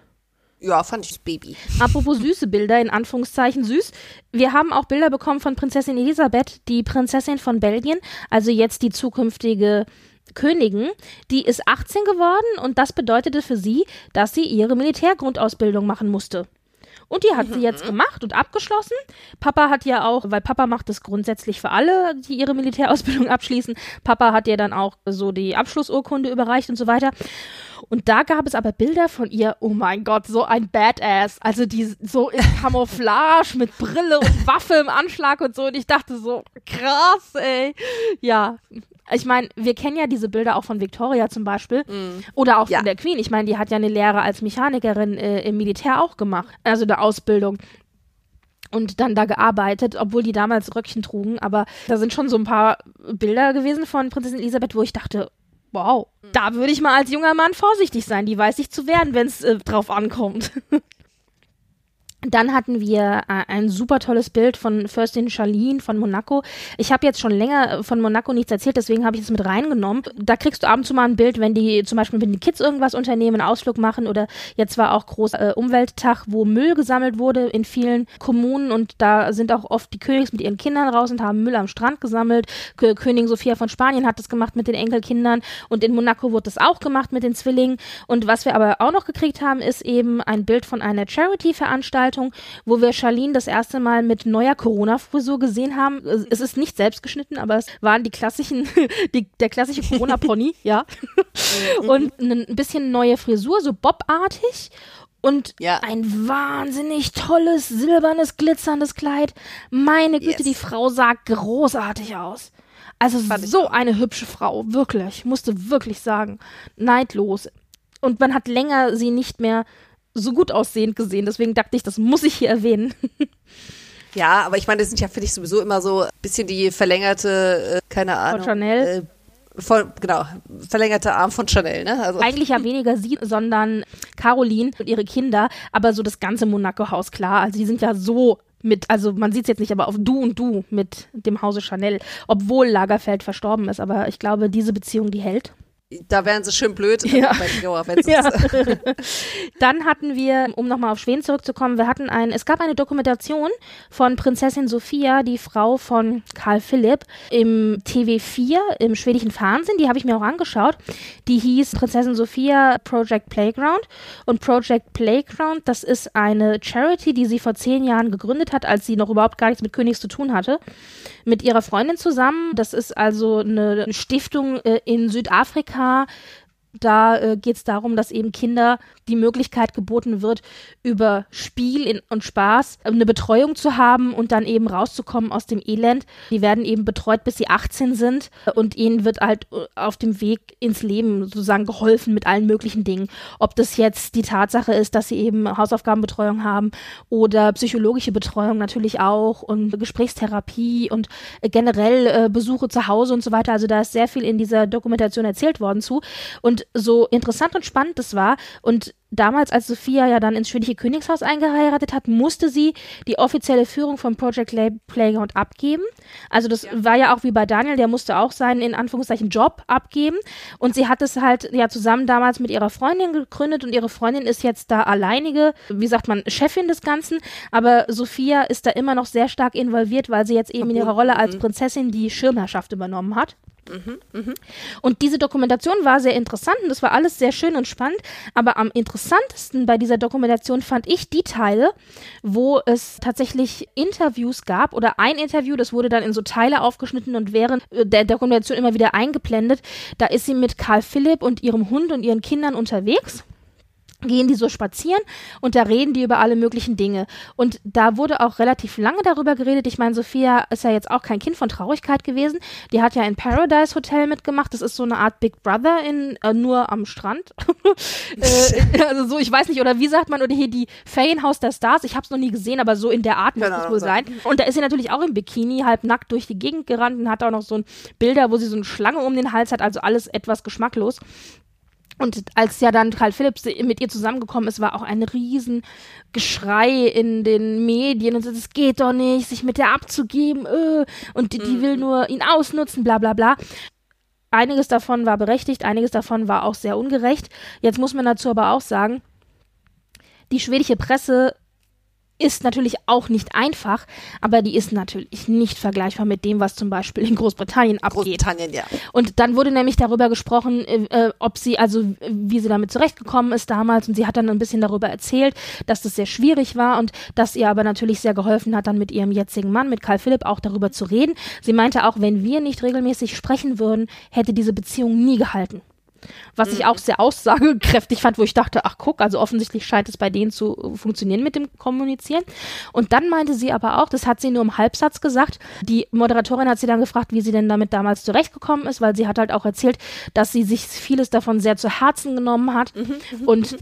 Ja, fand ich das Baby. Apropos süße Bilder, in Anführungszeichen süß. Wir haben auch Bilder bekommen von Prinzessin Elisabeth, die Prinzessin von Belgien, also jetzt die zukünftige Königin. Die ist 18 geworden und das bedeutete für sie, dass sie ihre Militärgrundausbildung machen musste. Und die hat sie jetzt mhm. gemacht und abgeschlossen. Papa hat ja auch, weil Papa macht das grundsätzlich für alle, die ihre Militärausbildung abschließen. Papa hat ja dann auch so die Abschlussurkunde überreicht und so weiter. Und da gab es aber Bilder von ihr, oh mein Gott, so ein Badass. Also die so in Camouflage mit Brille und Waffe im Anschlag und so. Und ich dachte so, krass, ey. Ja. Ich meine, wir kennen ja diese Bilder auch von Victoria zum Beispiel. Mm. Oder auch ja. von der Queen. Ich meine, die hat ja eine Lehre als Mechanikerin äh, im Militär auch gemacht. Also eine Ausbildung und dann da gearbeitet, obwohl die damals Röckchen trugen. Aber da sind schon so ein paar Bilder gewesen von Prinzessin Elisabeth, wo ich dachte, wow, da würde ich mal als junger Mann vorsichtig sein. Die weiß ich zu werden, wenn es äh, drauf ankommt. Dann hatten wir äh, ein super tolles Bild von Fürstin Charlene von Monaco. Ich habe jetzt schon länger von Monaco nichts erzählt, deswegen habe ich es mit reingenommen. Da kriegst du ab und zu mal ein Bild, wenn die zum Beispiel wenn die Kids irgendwas unternehmen, einen Ausflug machen oder jetzt war auch großer äh, Umwelttag, wo Müll gesammelt wurde in vielen Kommunen und da sind auch oft die Königs mit ihren Kindern raus und haben Müll am Strand gesammelt. K Königin Sophia von Spanien hat das gemacht mit den Enkelkindern und in Monaco wurde das auch gemacht mit den Zwillingen. Und was wir aber auch noch gekriegt haben, ist eben ein Bild von einer Charity-Veranstaltung Veranstaltung, wo wir Charlene das erste Mal mit neuer Corona-Frisur gesehen haben. Es ist nicht selbst geschnitten, aber es waren die klassischen, die, der klassische Corona-Pony, ja. Mhm. Und ein bisschen neue Frisur, so bobartig und ja. ein wahnsinnig tolles, silbernes, glitzerndes Kleid. Meine Güte, yes. die Frau sah großartig aus. Also so eine hübsche Frau, wirklich, musste wirklich sagen, neidlos. Und man hat länger sie nicht mehr so gut aussehend gesehen. Deswegen dachte ich, das muss ich hier erwähnen. Ja, aber ich meine, das sind ja, finde ich, sowieso immer so ein bisschen die verlängerte, äh, keine Ahnung. Von Chanel. Äh, von, genau, verlängerte Arm von Chanel, ne? Also. Eigentlich ja weniger sie, sondern Caroline und ihre Kinder, aber so das ganze Monaco-Haus, klar. Also die sind ja so mit, also man sieht es jetzt nicht, aber auf Du und Du mit dem Hause Chanel, obwohl Lagerfeld verstorben ist. Aber ich glaube, diese Beziehung, die hält. Da wären sie schön blöd. Ja. ja. Dann hatten wir, um nochmal auf Schweden zurückzukommen, wir hatten ein, es gab eine Dokumentation von Prinzessin Sophia, die Frau von Karl Philipp, im TV4, im schwedischen Fernsehen. Die habe ich mir auch angeschaut. Die hieß Prinzessin Sophia Project Playground. Und Project Playground, das ist eine Charity, die sie vor zehn Jahren gegründet hat, als sie noch überhaupt gar nichts mit Königs zu tun hatte mit ihrer Freundin zusammen. Das ist also eine Stiftung äh, in Südafrika, da äh, geht es darum, dass eben Kinder die Möglichkeit geboten wird, über Spiel in, und Spaß eine Betreuung zu haben und dann eben rauszukommen aus dem Elend. Die werden eben betreut, bis sie 18 sind und ihnen wird halt äh, auf dem Weg ins Leben sozusagen geholfen mit allen möglichen Dingen. Ob das jetzt die Tatsache ist, dass sie eben Hausaufgabenbetreuung haben oder psychologische Betreuung natürlich auch und Gesprächstherapie und äh, generell äh, Besuche zu Hause und so weiter. Also da ist sehr viel in dieser Dokumentation erzählt worden zu. Und so interessant und spannend das war und damals, als Sophia ja dann ins schwedische Königshaus eingeheiratet hat, musste sie die offizielle Führung von Project Playground abgeben. Also das ja. war ja auch wie bei Daniel, der musste auch seinen in Anführungszeichen Job abgeben und sie hat es halt ja zusammen damals mit ihrer Freundin gegründet und ihre Freundin ist jetzt da alleinige, wie sagt man, Chefin des Ganzen, aber Sophia ist da immer noch sehr stark involviert, weil sie jetzt eben in ihrer Rolle als Prinzessin die Schirmherrschaft übernommen hat. Mhm, mh. Und diese Dokumentation war sehr interessant und das war alles sehr schön und spannend. Aber am interessantesten bei dieser Dokumentation fand ich die Teile, wo es tatsächlich Interviews gab oder ein Interview, das wurde dann in so Teile aufgeschnitten und während der Dokumentation immer wieder eingeblendet. Da ist sie mit Karl Philipp und ihrem Hund und ihren Kindern unterwegs gehen die so spazieren und da reden die über alle möglichen Dinge. Und da wurde auch relativ lange darüber geredet. Ich meine, Sophia ist ja jetzt auch kein Kind von Traurigkeit gewesen. Die hat ja in Paradise Hotel mitgemacht. Das ist so eine Art Big Brother in äh, nur am Strand. äh, also so, ich weiß nicht, oder wie sagt man, oder hier die Ferienhaus der Stars. Ich habe es noch nie gesehen, aber so in der Art muss es wohl sein. Und da ist sie natürlich auch im Bikini, halb nackt durch die Gegend gerannt und hat auch noch so ein Bilder, wo sie so eine Schlange um den Hals hat. Also alles etwas geschmacklos. Und als ja dann Karl Philipps mit ihr zusammengekommen ist, war auch ein Riesengeschrei in den Medien und so, es geht doch nicht, sich mit der abzugeben, öh, und die, die will mhm. nur ihn ausnutzen, bla bla bla. Einiges davon war berechtigt, einiges davon war auch sehr ungerecht. Jetzt muss man dazu aber auch sagen, die schwedische Presse ist natürlich auch nicht einfach, aber die ist natürlich nicht vergleichbar mit dem, was zum Beispiel in Großbritannien abgeht. Großbritannien, ja. Und dann wurde nämlich darüber gesprochen, äh, äh, ob sie, also wie sie damit zurechtgekommen ist damals und sie hat dann ein bisschen darüber erzählt, dass das sehr schwierig war und dass ihr aber natürlich sehr geholfen hat, dann mit ihrem jetzigen Mann, mit Karl Philipp, auch darüber zu reden. Sie meinte auch, wenn wir nicht regelmäßig sprechen würden, hätte diese Beziehung nie gehalten. Was ich mhm. auch sehr aussagekräftig fand, wo ich dachte, ach guck, also offensichtlich scheint es bei denen zu funktionieren mit dem Kommunizieren. Und dann meinte sie aber auch, das hat sie nur im Halbsatz gesagt, die Moderatorin hat sie dann gefragt, wie sie denn damit damals zurechtgekommen ist, weil sie hat halt auch erzählt, dass sie sich vieles davon sehr zu Herzen genommen hat mhm. mhm und mhm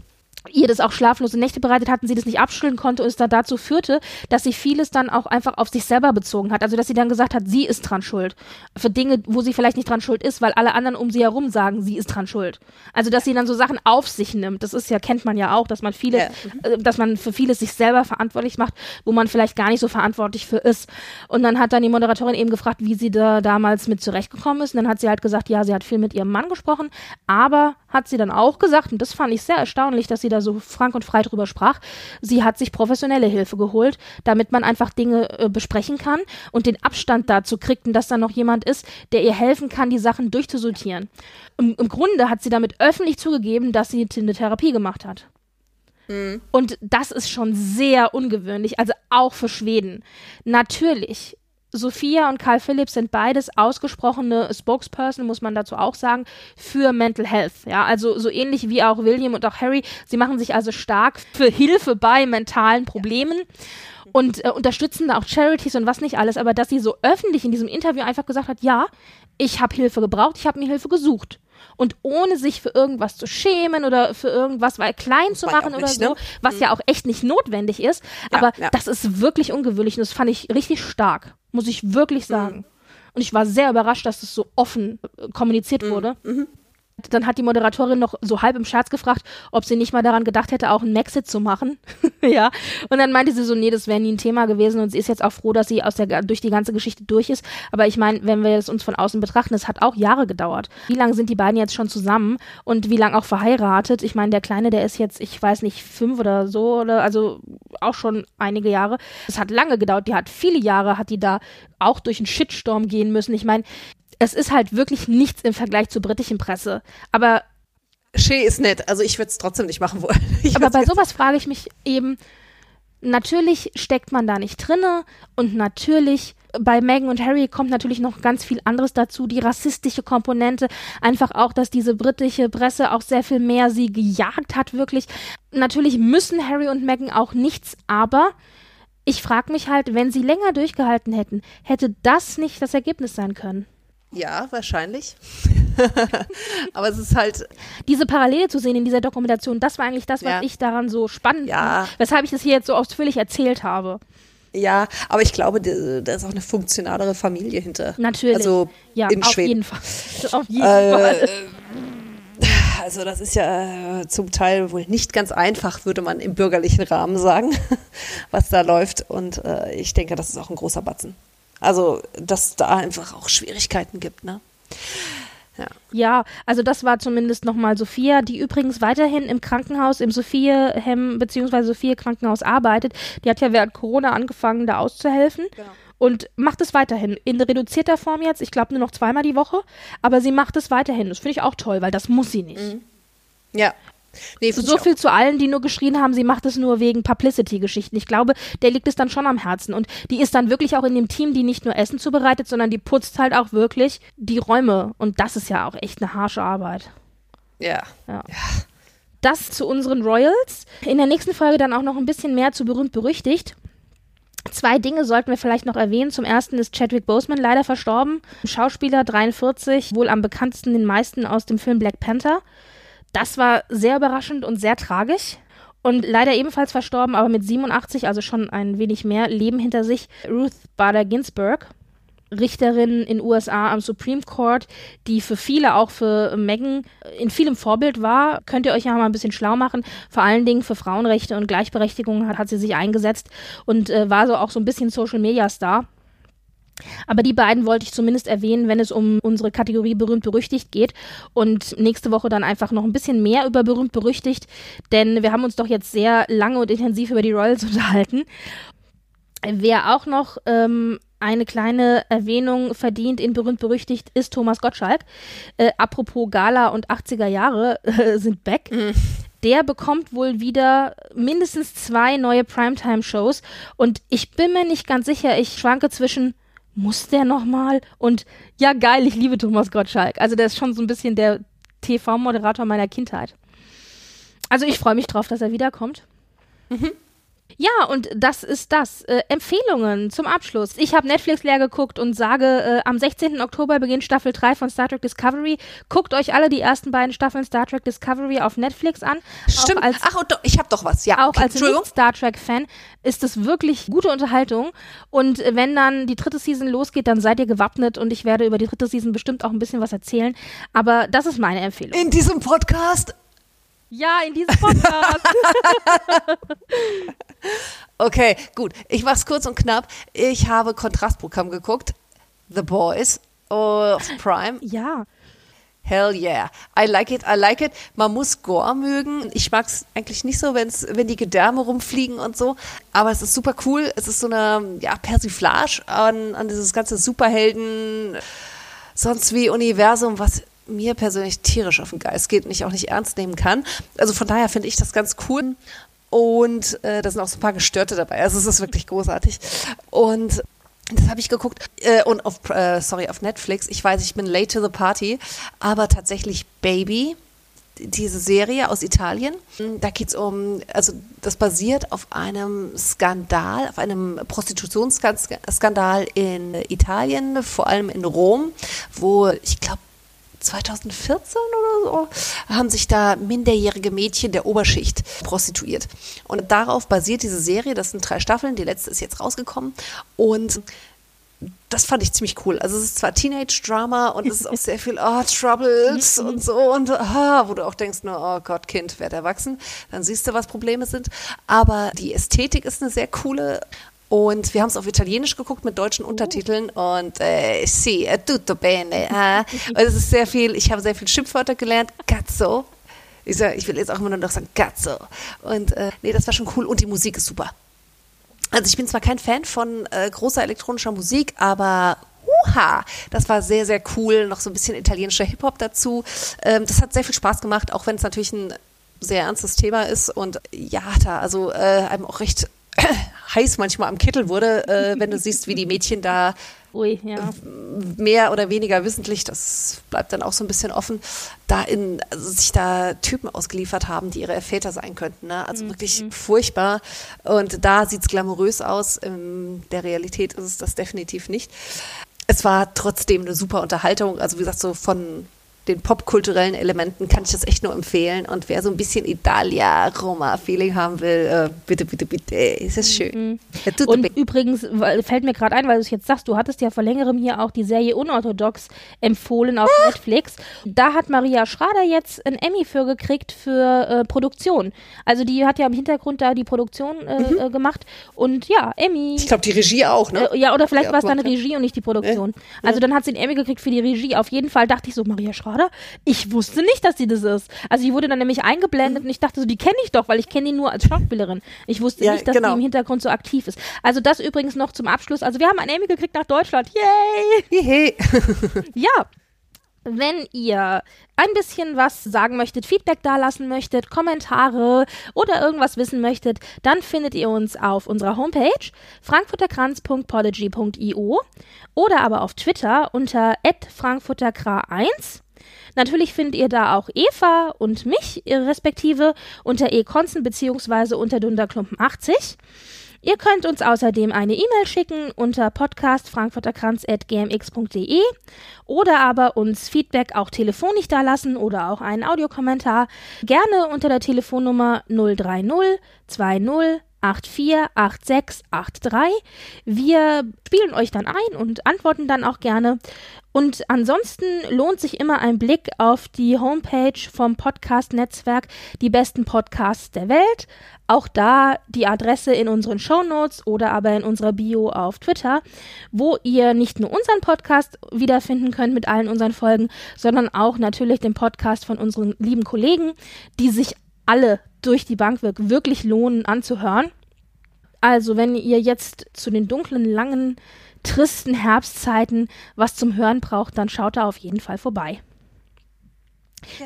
ihr das auch schlaflose Nächte bereitet hatten, sie das nicht abschütteln konnte und es da dazu führte, dass sie vieles dann auch einfach auf sich selber bezogen hat. Also dass sie dann gesagt hat, sie ist dran schuld. Für Dinge, wo sie vielleicht nicht dran schuld ist, weil alle anderen um sie herum sagen, sie ist dran schuld. Also dass sie dann so Sachen auf sich nimmt. Das ist ja, kennt man ja auch, dass man vieles, ja. äh, dass man für vieles sich selber verantwortlich macht, wo man vielleicht gar nicht so verantwortlich für ist. Und dann hat dann die Moderatorin eben gefragt, wie sie da damals mit zurechtgekommen ist. Und dann hat sie halt gesagt, ja, sie hat viel mit ihrem Mann gesprochen, aber hat sie dann auch gesagt, und das fand ich sehr erstaunlich, dass sie da so frank und frei drüber sprach, sie hat sich professionelle Hilfe geholt, damit man einfach Dinge äh, besprechen kann und den Abstand dazu kriegt und dass da noch jemand ist, der ihr helfen kann, die Sachen durchzusortieren. Im, im Grunde hat sie damit öffentlich zugegeben, dass sie eine Therapie gemacht hat. Mhm. Und das ist schon sehr ungewöhnlich, also auch für Schweden. Natürlich Sophia und Karl Philipp sind beides ausgesprochene Spokesperson, muss man dazu auch sagen, für Mental Health. Ja, also so ähnlich wie auch William und auch Harry. Sie machen sich also stark für Hilfe bei mentalen Problemen. Und äh, unterstützen da auch Charities und was nicht alles, aber dass sie so öffentlich in diesem Interview einfach gesagt hat, ja, ich habe Hilfe gebraucht, ich habe mir Hilfe gesucht und ohne sich für irgendwas zu schämen oder für irgendwas weil klein zu machen oder nicht, so, ne? was mhm. ja auch echt nicht notwendig ist. Ja, aber ja. das ist wirklich ungewöhnlich und das fand ich richtig stark muss ich wirklich sagen. Mhm. Und ich war sehr überrascht, dass es das so offen äh, kommuniziert mhm. wurde. Mhm. Dann hat die Moderatorin noch so halb im Scherz gefragt, ob sie nicht mal daran gedacht hätte, auch einen Maxit zu machen. ja. Und dann meinte sie so, nee, das wäre nie ein Thema gewesen und sie ist jetzt auch froh, dass sie aus der, durch die ganze Geschichte durch ist. Aber ich meine, wenn wir es uns von außen betrachten, es hat auch Jahre gedauert. Wie lange sind die beiden jetzt schon zusammen und wie lange auch verheiratet? Ich meine, der Kleine, der ist jetzt, ich weiß nicht, fünf oder so, oder also auch schon einige Jahre. Es hat lange gedauert. Die hat viele Jahre, hat die da auch durch einen Shitstorm gehen müssen. Ich meine, es ist halt wirklich nichts im Vergleich zur britischen Presse. Aber Shea ist nett, also ich würde es trotzdem nicht machen wollen. Ich aber bei sowas frage ich mich eben, natürlich steckt man da nicht drinne und natürlich bei Meghan und Harry kommt natürlich noch ganz viel anderes dazu, die rassistische Komponente, einfach auch, dass diese britische Presse auch sehr viel mehr sie gejagt hat, wirklich. Natürlich müssen Harry und Meghan auch nichts, aber ich frage mich halt, wenn sie länger durchgehalten hätten, hätte das nicht das Ergebnis sein können. Ja, wahrscheinlich. Aber es ist halt. Diese Parallele zu sehen in dieser Dokumentation, das war eigentlich das, was ja. ich daran so spannend ja. fand, weshalb ich das hier jetzt so ausführlich erzählt habe. Ja, aber ich glaube, da ist auch eine funktionalere Familie hinter. Natürlich. Also ja, in auf Schweden. jeden Fall. auf jeden äh, Fall. Also das ist ja äh, zum Teil wohl nicht ganz einfach, würde man im bürgerlichen Rahmen sagen, was da läuft. Und äh, ich denke, das ist auch ein großer Batzen. Also, dass da einfach auch Schwierigkeiten gibt, ne? Ja. ja, also das war zumindest nochmal Sophia, die übrigens weiterhin im Krankenhaus, im Sophie-Hem bzw. Sophie-Krankenhaus arbeitet. Die hat ja während Corona angefangen, da auszuhelfen. Genau. und macht es weiterhin. In reduzierter Form jetzt, ich glaube nur noch zweimal die Woche, aber sie macht es weiterhin. Das finde ich auch toll, weil das muss sie nicht. Mhm. Ja. Nee, so viel zu allen, die nur geschrien haben, sie macht es nur wegen Publicity-Geschichten. Ich glaube, der liegt es dann schon am Herzen. Und die ist dann wirklich auch in dem Team, die nicht nur Essen zubereitet, sondern die putzt halt auch wirklich die Räume. Und das ist ja auch echt eine harsche Arbeit. Ja. ja. ja. Das zu unseren Royals. In der nächsten Folge dann auch noch ein bisschen mehr zu berühmt berüchtigt. Zwei Dinge sollten wir vielleicht noch erwähnen. Zum ersten ist Chadwick Boseman leider verstorben. Schauspieler 43, wohl am bekanntesten den meisten aus dem Film Black Panther. Das war sehr überraschend und sehr tragisch. Und leider ebenfalls verstorben, aber mit 87, also schon ein wenig mehr Leben hinter sich, Ruth Bader Ginsburg. Richterin in USA am Supreme Court, die für viele, auch für Megan, in vielem Vorbild war. Könnt ihr euch ja mal ein bisschen schlau machen. Vor allen Dingen für Frauenrechte und Gleichberechtigung hat, hat sie sich eingesetzt und äh, war so auch so ein bisschen Social Media Star. Aber die beiden wollte ich zumindest erwähnen, wenn es um unsere Kategorie berühmt berüchtigt geht. Und nächste Woche dann einfach noch ein bisschen mehr über berühmt berüchtigt, denn wir haben uns doch jetzt sehr lange und intensiv über die Royals unterhalten. Wer auch noch ähm, eine kleine Erwähnung verdient in berühmt berüchtigt ist Thomas Gottschalk. Äh, apropos Gala und 80er Jahre äh, sind back. Mhm. Der bekommt wohl wieder mindestens zwei neue Primetime-Shows und ich bin mir nicht ganz sicher. Ich schwanke zwischen muss der nochmal und ja geil, ich liebe Thomas Gottschalk. Also der ist schon so ein bisschen der TV-Moderator meiner Kindheit. Also ich freue mich drauf, dass er wiederkommt. Mhm. Ja, und das ist das. Äh, Empfehlungen zum Abschluss. Ich habe Netflix leer geguckt und sage, äh, am 16. Oktober beginnt Staffel 3 von Star Trek Discovery. Guckt euch alle die ersten beiden Staffeln Star Trek Discovery auf Netflix an. Stimmt. Als, Ach, und ich habe doch was. Ja, auch okay. als Star Trek-Fan ist es wirklich gute Unterhaltung. Und wenn dann die dritte Season losgeht, dann seid ihr gewappnet und ich werde über die dritte Season bestimmt auch ein bisschen was erzählen. Aber das ist meine Empfehlung. In diesem Podcast ja, in diesem Podcast. okay, gut. Ich mach's kurz und knapp. Ich habe Kontrastprogramm geguckt. The Boys auf Prime. Ja. Hell yeah. I like it, I like it. Man muss Gore mögen. Ich mag's eigentlich nicht so, wenn's, wenn die Gedärme rumfliegen und so. Aber es ist super cool. Es ist so eine ja, Persiflage an, an dieses ganze Superhelden, sonst wie Universum, was mir persönlich tierisch auf den Geist geht und ich auch nicht ernst nehmen kann. Also von daher finde ich das ganz cool. Und äh, da sind auch so ein paar Gestörte dabei. Also es ist wirklich großartig. Und das habe ich geguckt äh, und auf, äh, sorry, auf Netflix. Ich weiß, ich bin late to the party, aber tatsächlich Baby, diese Serie aus Italien. Da geht es um, also das basiert auf einem Skandal, auf einem Prostitutionsskandal in Italien, vor allem in Rom, wo ich glaube 2014 oder so, haben sich da minderjährige Mädchen der Oberschicht prostituiert. Und darauf basiert diese Serie, das sind drei Staffeln, die letzte ist jetzt rausgekommen und das fand ich ziemlich cool. Also es ist zwar Teenage-Drama und es ist auch sehr viel, oh, Troubles und so und ah, wo du auch denkst, nur, oh Gott, Kind, werd erwachsen, dann siehst du, was Probleme sind. Aber die Ästhetik ist eine sehr coole und wir haben es auf Italienisch geguckt mit deutschen oh. Untertiteln und äh, sì, è tutto bene. Äh. Und es ist sehr viel, ich habe sehr viel Schimpfwörter gelernt. Cazzo. Ich, sag, ich will jetzt auch immer nur noch sagen, Cazzo. Und äh, nee, das war schon cool und die Musik ist super. Also ich bin zwar kein Fan von äh, großer elektronischer Musik, aber Uha, das war sehr, sehr cool. Noch so ein bisschen italienischer Hip-Hop dazu. Ähm, das hat sehr viel Spaß gemacht, auch wenn es natürlich ein sehr ernstes Thema ist und ja, da also äh, einem auch recht heiß manchmal am Kittel wurde, äh, wenn du siehst, wie die Mädchen da Ui, ja. mehr oder weniger wissentlich, das bleibt dann auch so ein bisschen offen, da in, also sich da Typen ausgeliefert haben, die ihre Väter sein könnten. Ne? Also mhm. wirklich furchtbar. Und da sieht es glamourös aus. In der Realität ist es das definitiv nicht. Es war trotzdem eine super Unterhaltung. Also wie gesagt, so von den popkulturellen Elementen kann ich das echt nur empfehlen. Und wer so ein bisschen Italia-Roma-Feeling haben will, äh, bitte, bitte, bitte, ist es schön. Mhm. Und übrigens fällt mir gerade ein, weil du es jetzt sagst, du hattest ja vor längerem hier auch die Serie Unorthodox empfohlen auf ah. Netflix. Da hat Maria Schrader jetzt ein Emmy für gekriegt für äh, Produktion. Also die hat ja im Hintergrund da die Produktion äh, mhm. Äh, gemacht. Und ja, Emmy. Ich glaube, die Regie auch, ne? Äh, ja, oder vielleicht war es dann Regie und nicht die Produktion. Also dann hat sie einen Emmy gekriegt für die Regie. Auf jeden Fall dachte ich so, Maria Schrader Carter? Ich wusste nicht, dass sie das ist. Also die wurde dann nämlich eingeblendet und ich dachte so, die kenne ich doch, weil ich kenne die nur als Schauspielerin. Ich wusste Ja, nicht, dass genau. die im Hintergrund so aktiv ist. Also das übrigens noch zum Abschluss. Also wir haben einen Emmy gekriegt nach Deutschland. Yay! Hehe. Ja. Wenn ihr ein bisschen was sagen möchtet, Feedback dalassen möchtet, Kommentare oder irgendwas wissen möchtet, dann findet ihr uns auf unserer Homepage frankfurterkranz.podigy.io oder aber auf Twitter unter frankfurterkra1. Natürlich findet ihr da auch Eva und mich, ihre respektive, unter ekonzen bzw. unter dunderklumpen80. Ihr könnt uns außerdem eine E-Mail schicken unter podcastfrankfurterkranz.gmx.de oder aber uns Feedback auch telefonisch dalassen oder auch einen Audiokommentar. Gerne unter der Telefonnummer 030 20 848683. Wir spielen euch dann ein und antworten dann auch gerne. Und ansonsten lohnt sich immer ein Blick auf die Homepage vom Podcast-Netzwerk Die besten Podcasts der Welt. Auch da die Adresse in unseren Shownotes oder aber in unserer Bio auf Twitter, wo ihr nicht nur unseren Podcast wiederfinden könnt mit allen unseren Folgen, sondern auch natürlich den Podcast von unseren lieben Kollegen, die sich alle durch die Bank wirklich lohnen anzuhören. Also, wenn ihr jetzt zu den dunklen, langen, tristen Herbstzeiten was zum Hören braucht, dann schaut da auf jeden Fall vorbei.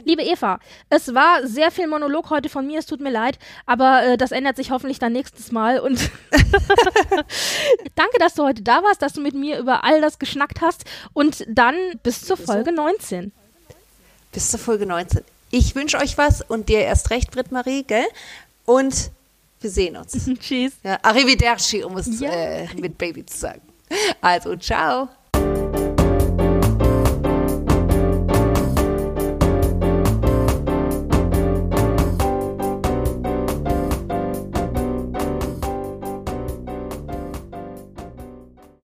Liebe Eva, es war sehr viel Monolog heute von mir, es tut mir leid, aber äh, das ändert sich hoffentlich dann nächstes Mal und danke, dass du heute da warst, dass du mit mir über all das geschnackt hast und dann bis zur Folge 19. Bis zur Folge 19. Ich wünsche euch was und dir erst recht, Britt-Marie, gell? Und wir sehen uns. Tschüss. Ja, arrivederci, um es Ja. äh, mit Baby zu sagen. Also, ciao.